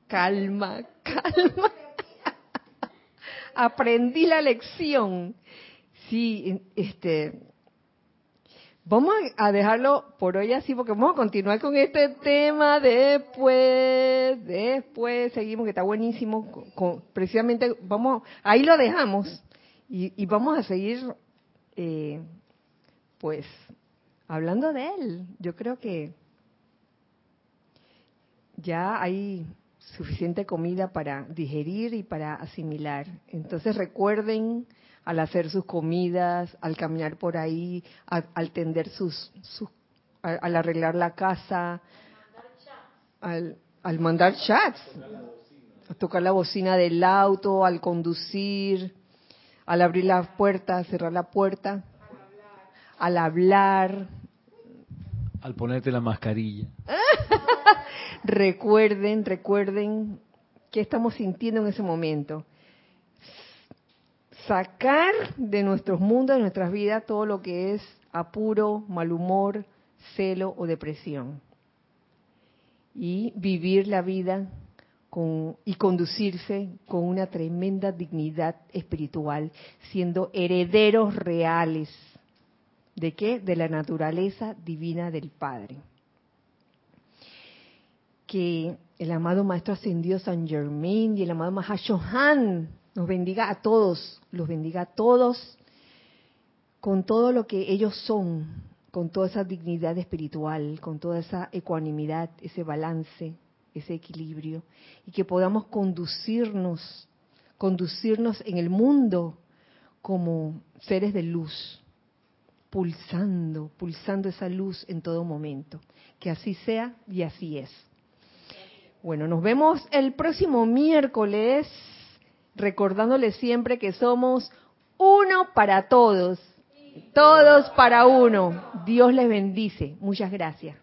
A: calma, calma aprendí la lección. Sí, este, vamos a dejarlo por hoy así porque vamos a continuar con este tema después, después seguimos que está buenísimo, precisamente vamos, ahí lo dejamos y, vamos a seguir, eh, pues, hablando de él. Yo creo que ya hay suficiente comida para digerir y para asimilar. Entonces recuerden al hacer sus comidas, al caminar por ahí, al, tender sus, al, arreglar la casa, al, al mandar chats, a tocar la bocina del auto, al conducir, al abrir la puerta, cerrar la puerta, al hablar,
C: al ponerte la mascarilla.
A: recuerden, recuerden qué estamos sintiendo en ese momento. Sacar de nuestros mundos, de nuestras vidas, todo lo que es apuro, mal humor, celo o depresión. Y vivir la vida con, y conducirse con una tremenda dignidad espiritual, siendo herederos reales. ¿De qué? De la naturaleza divina del Padre que el amado Maestro Ascendido San Germain y el amado Mahashohan nos bendiga a todos, los bendiga a todos con todo lo que ellos son, con toda esa dignidad espiritual, con toda esa ecuanimidad, ese balance, ese equilibrio, y que podamos conducirnos, conducirnos en el mundo como seres de luz, pulsando, pulsando esa luz en todo momento. Que así sea y así es. Bueno, nos vemos el próximo miércoles, recordándoles siempre que somos uno para todos, todos para uno. Dios les bendice. Muchas gracias.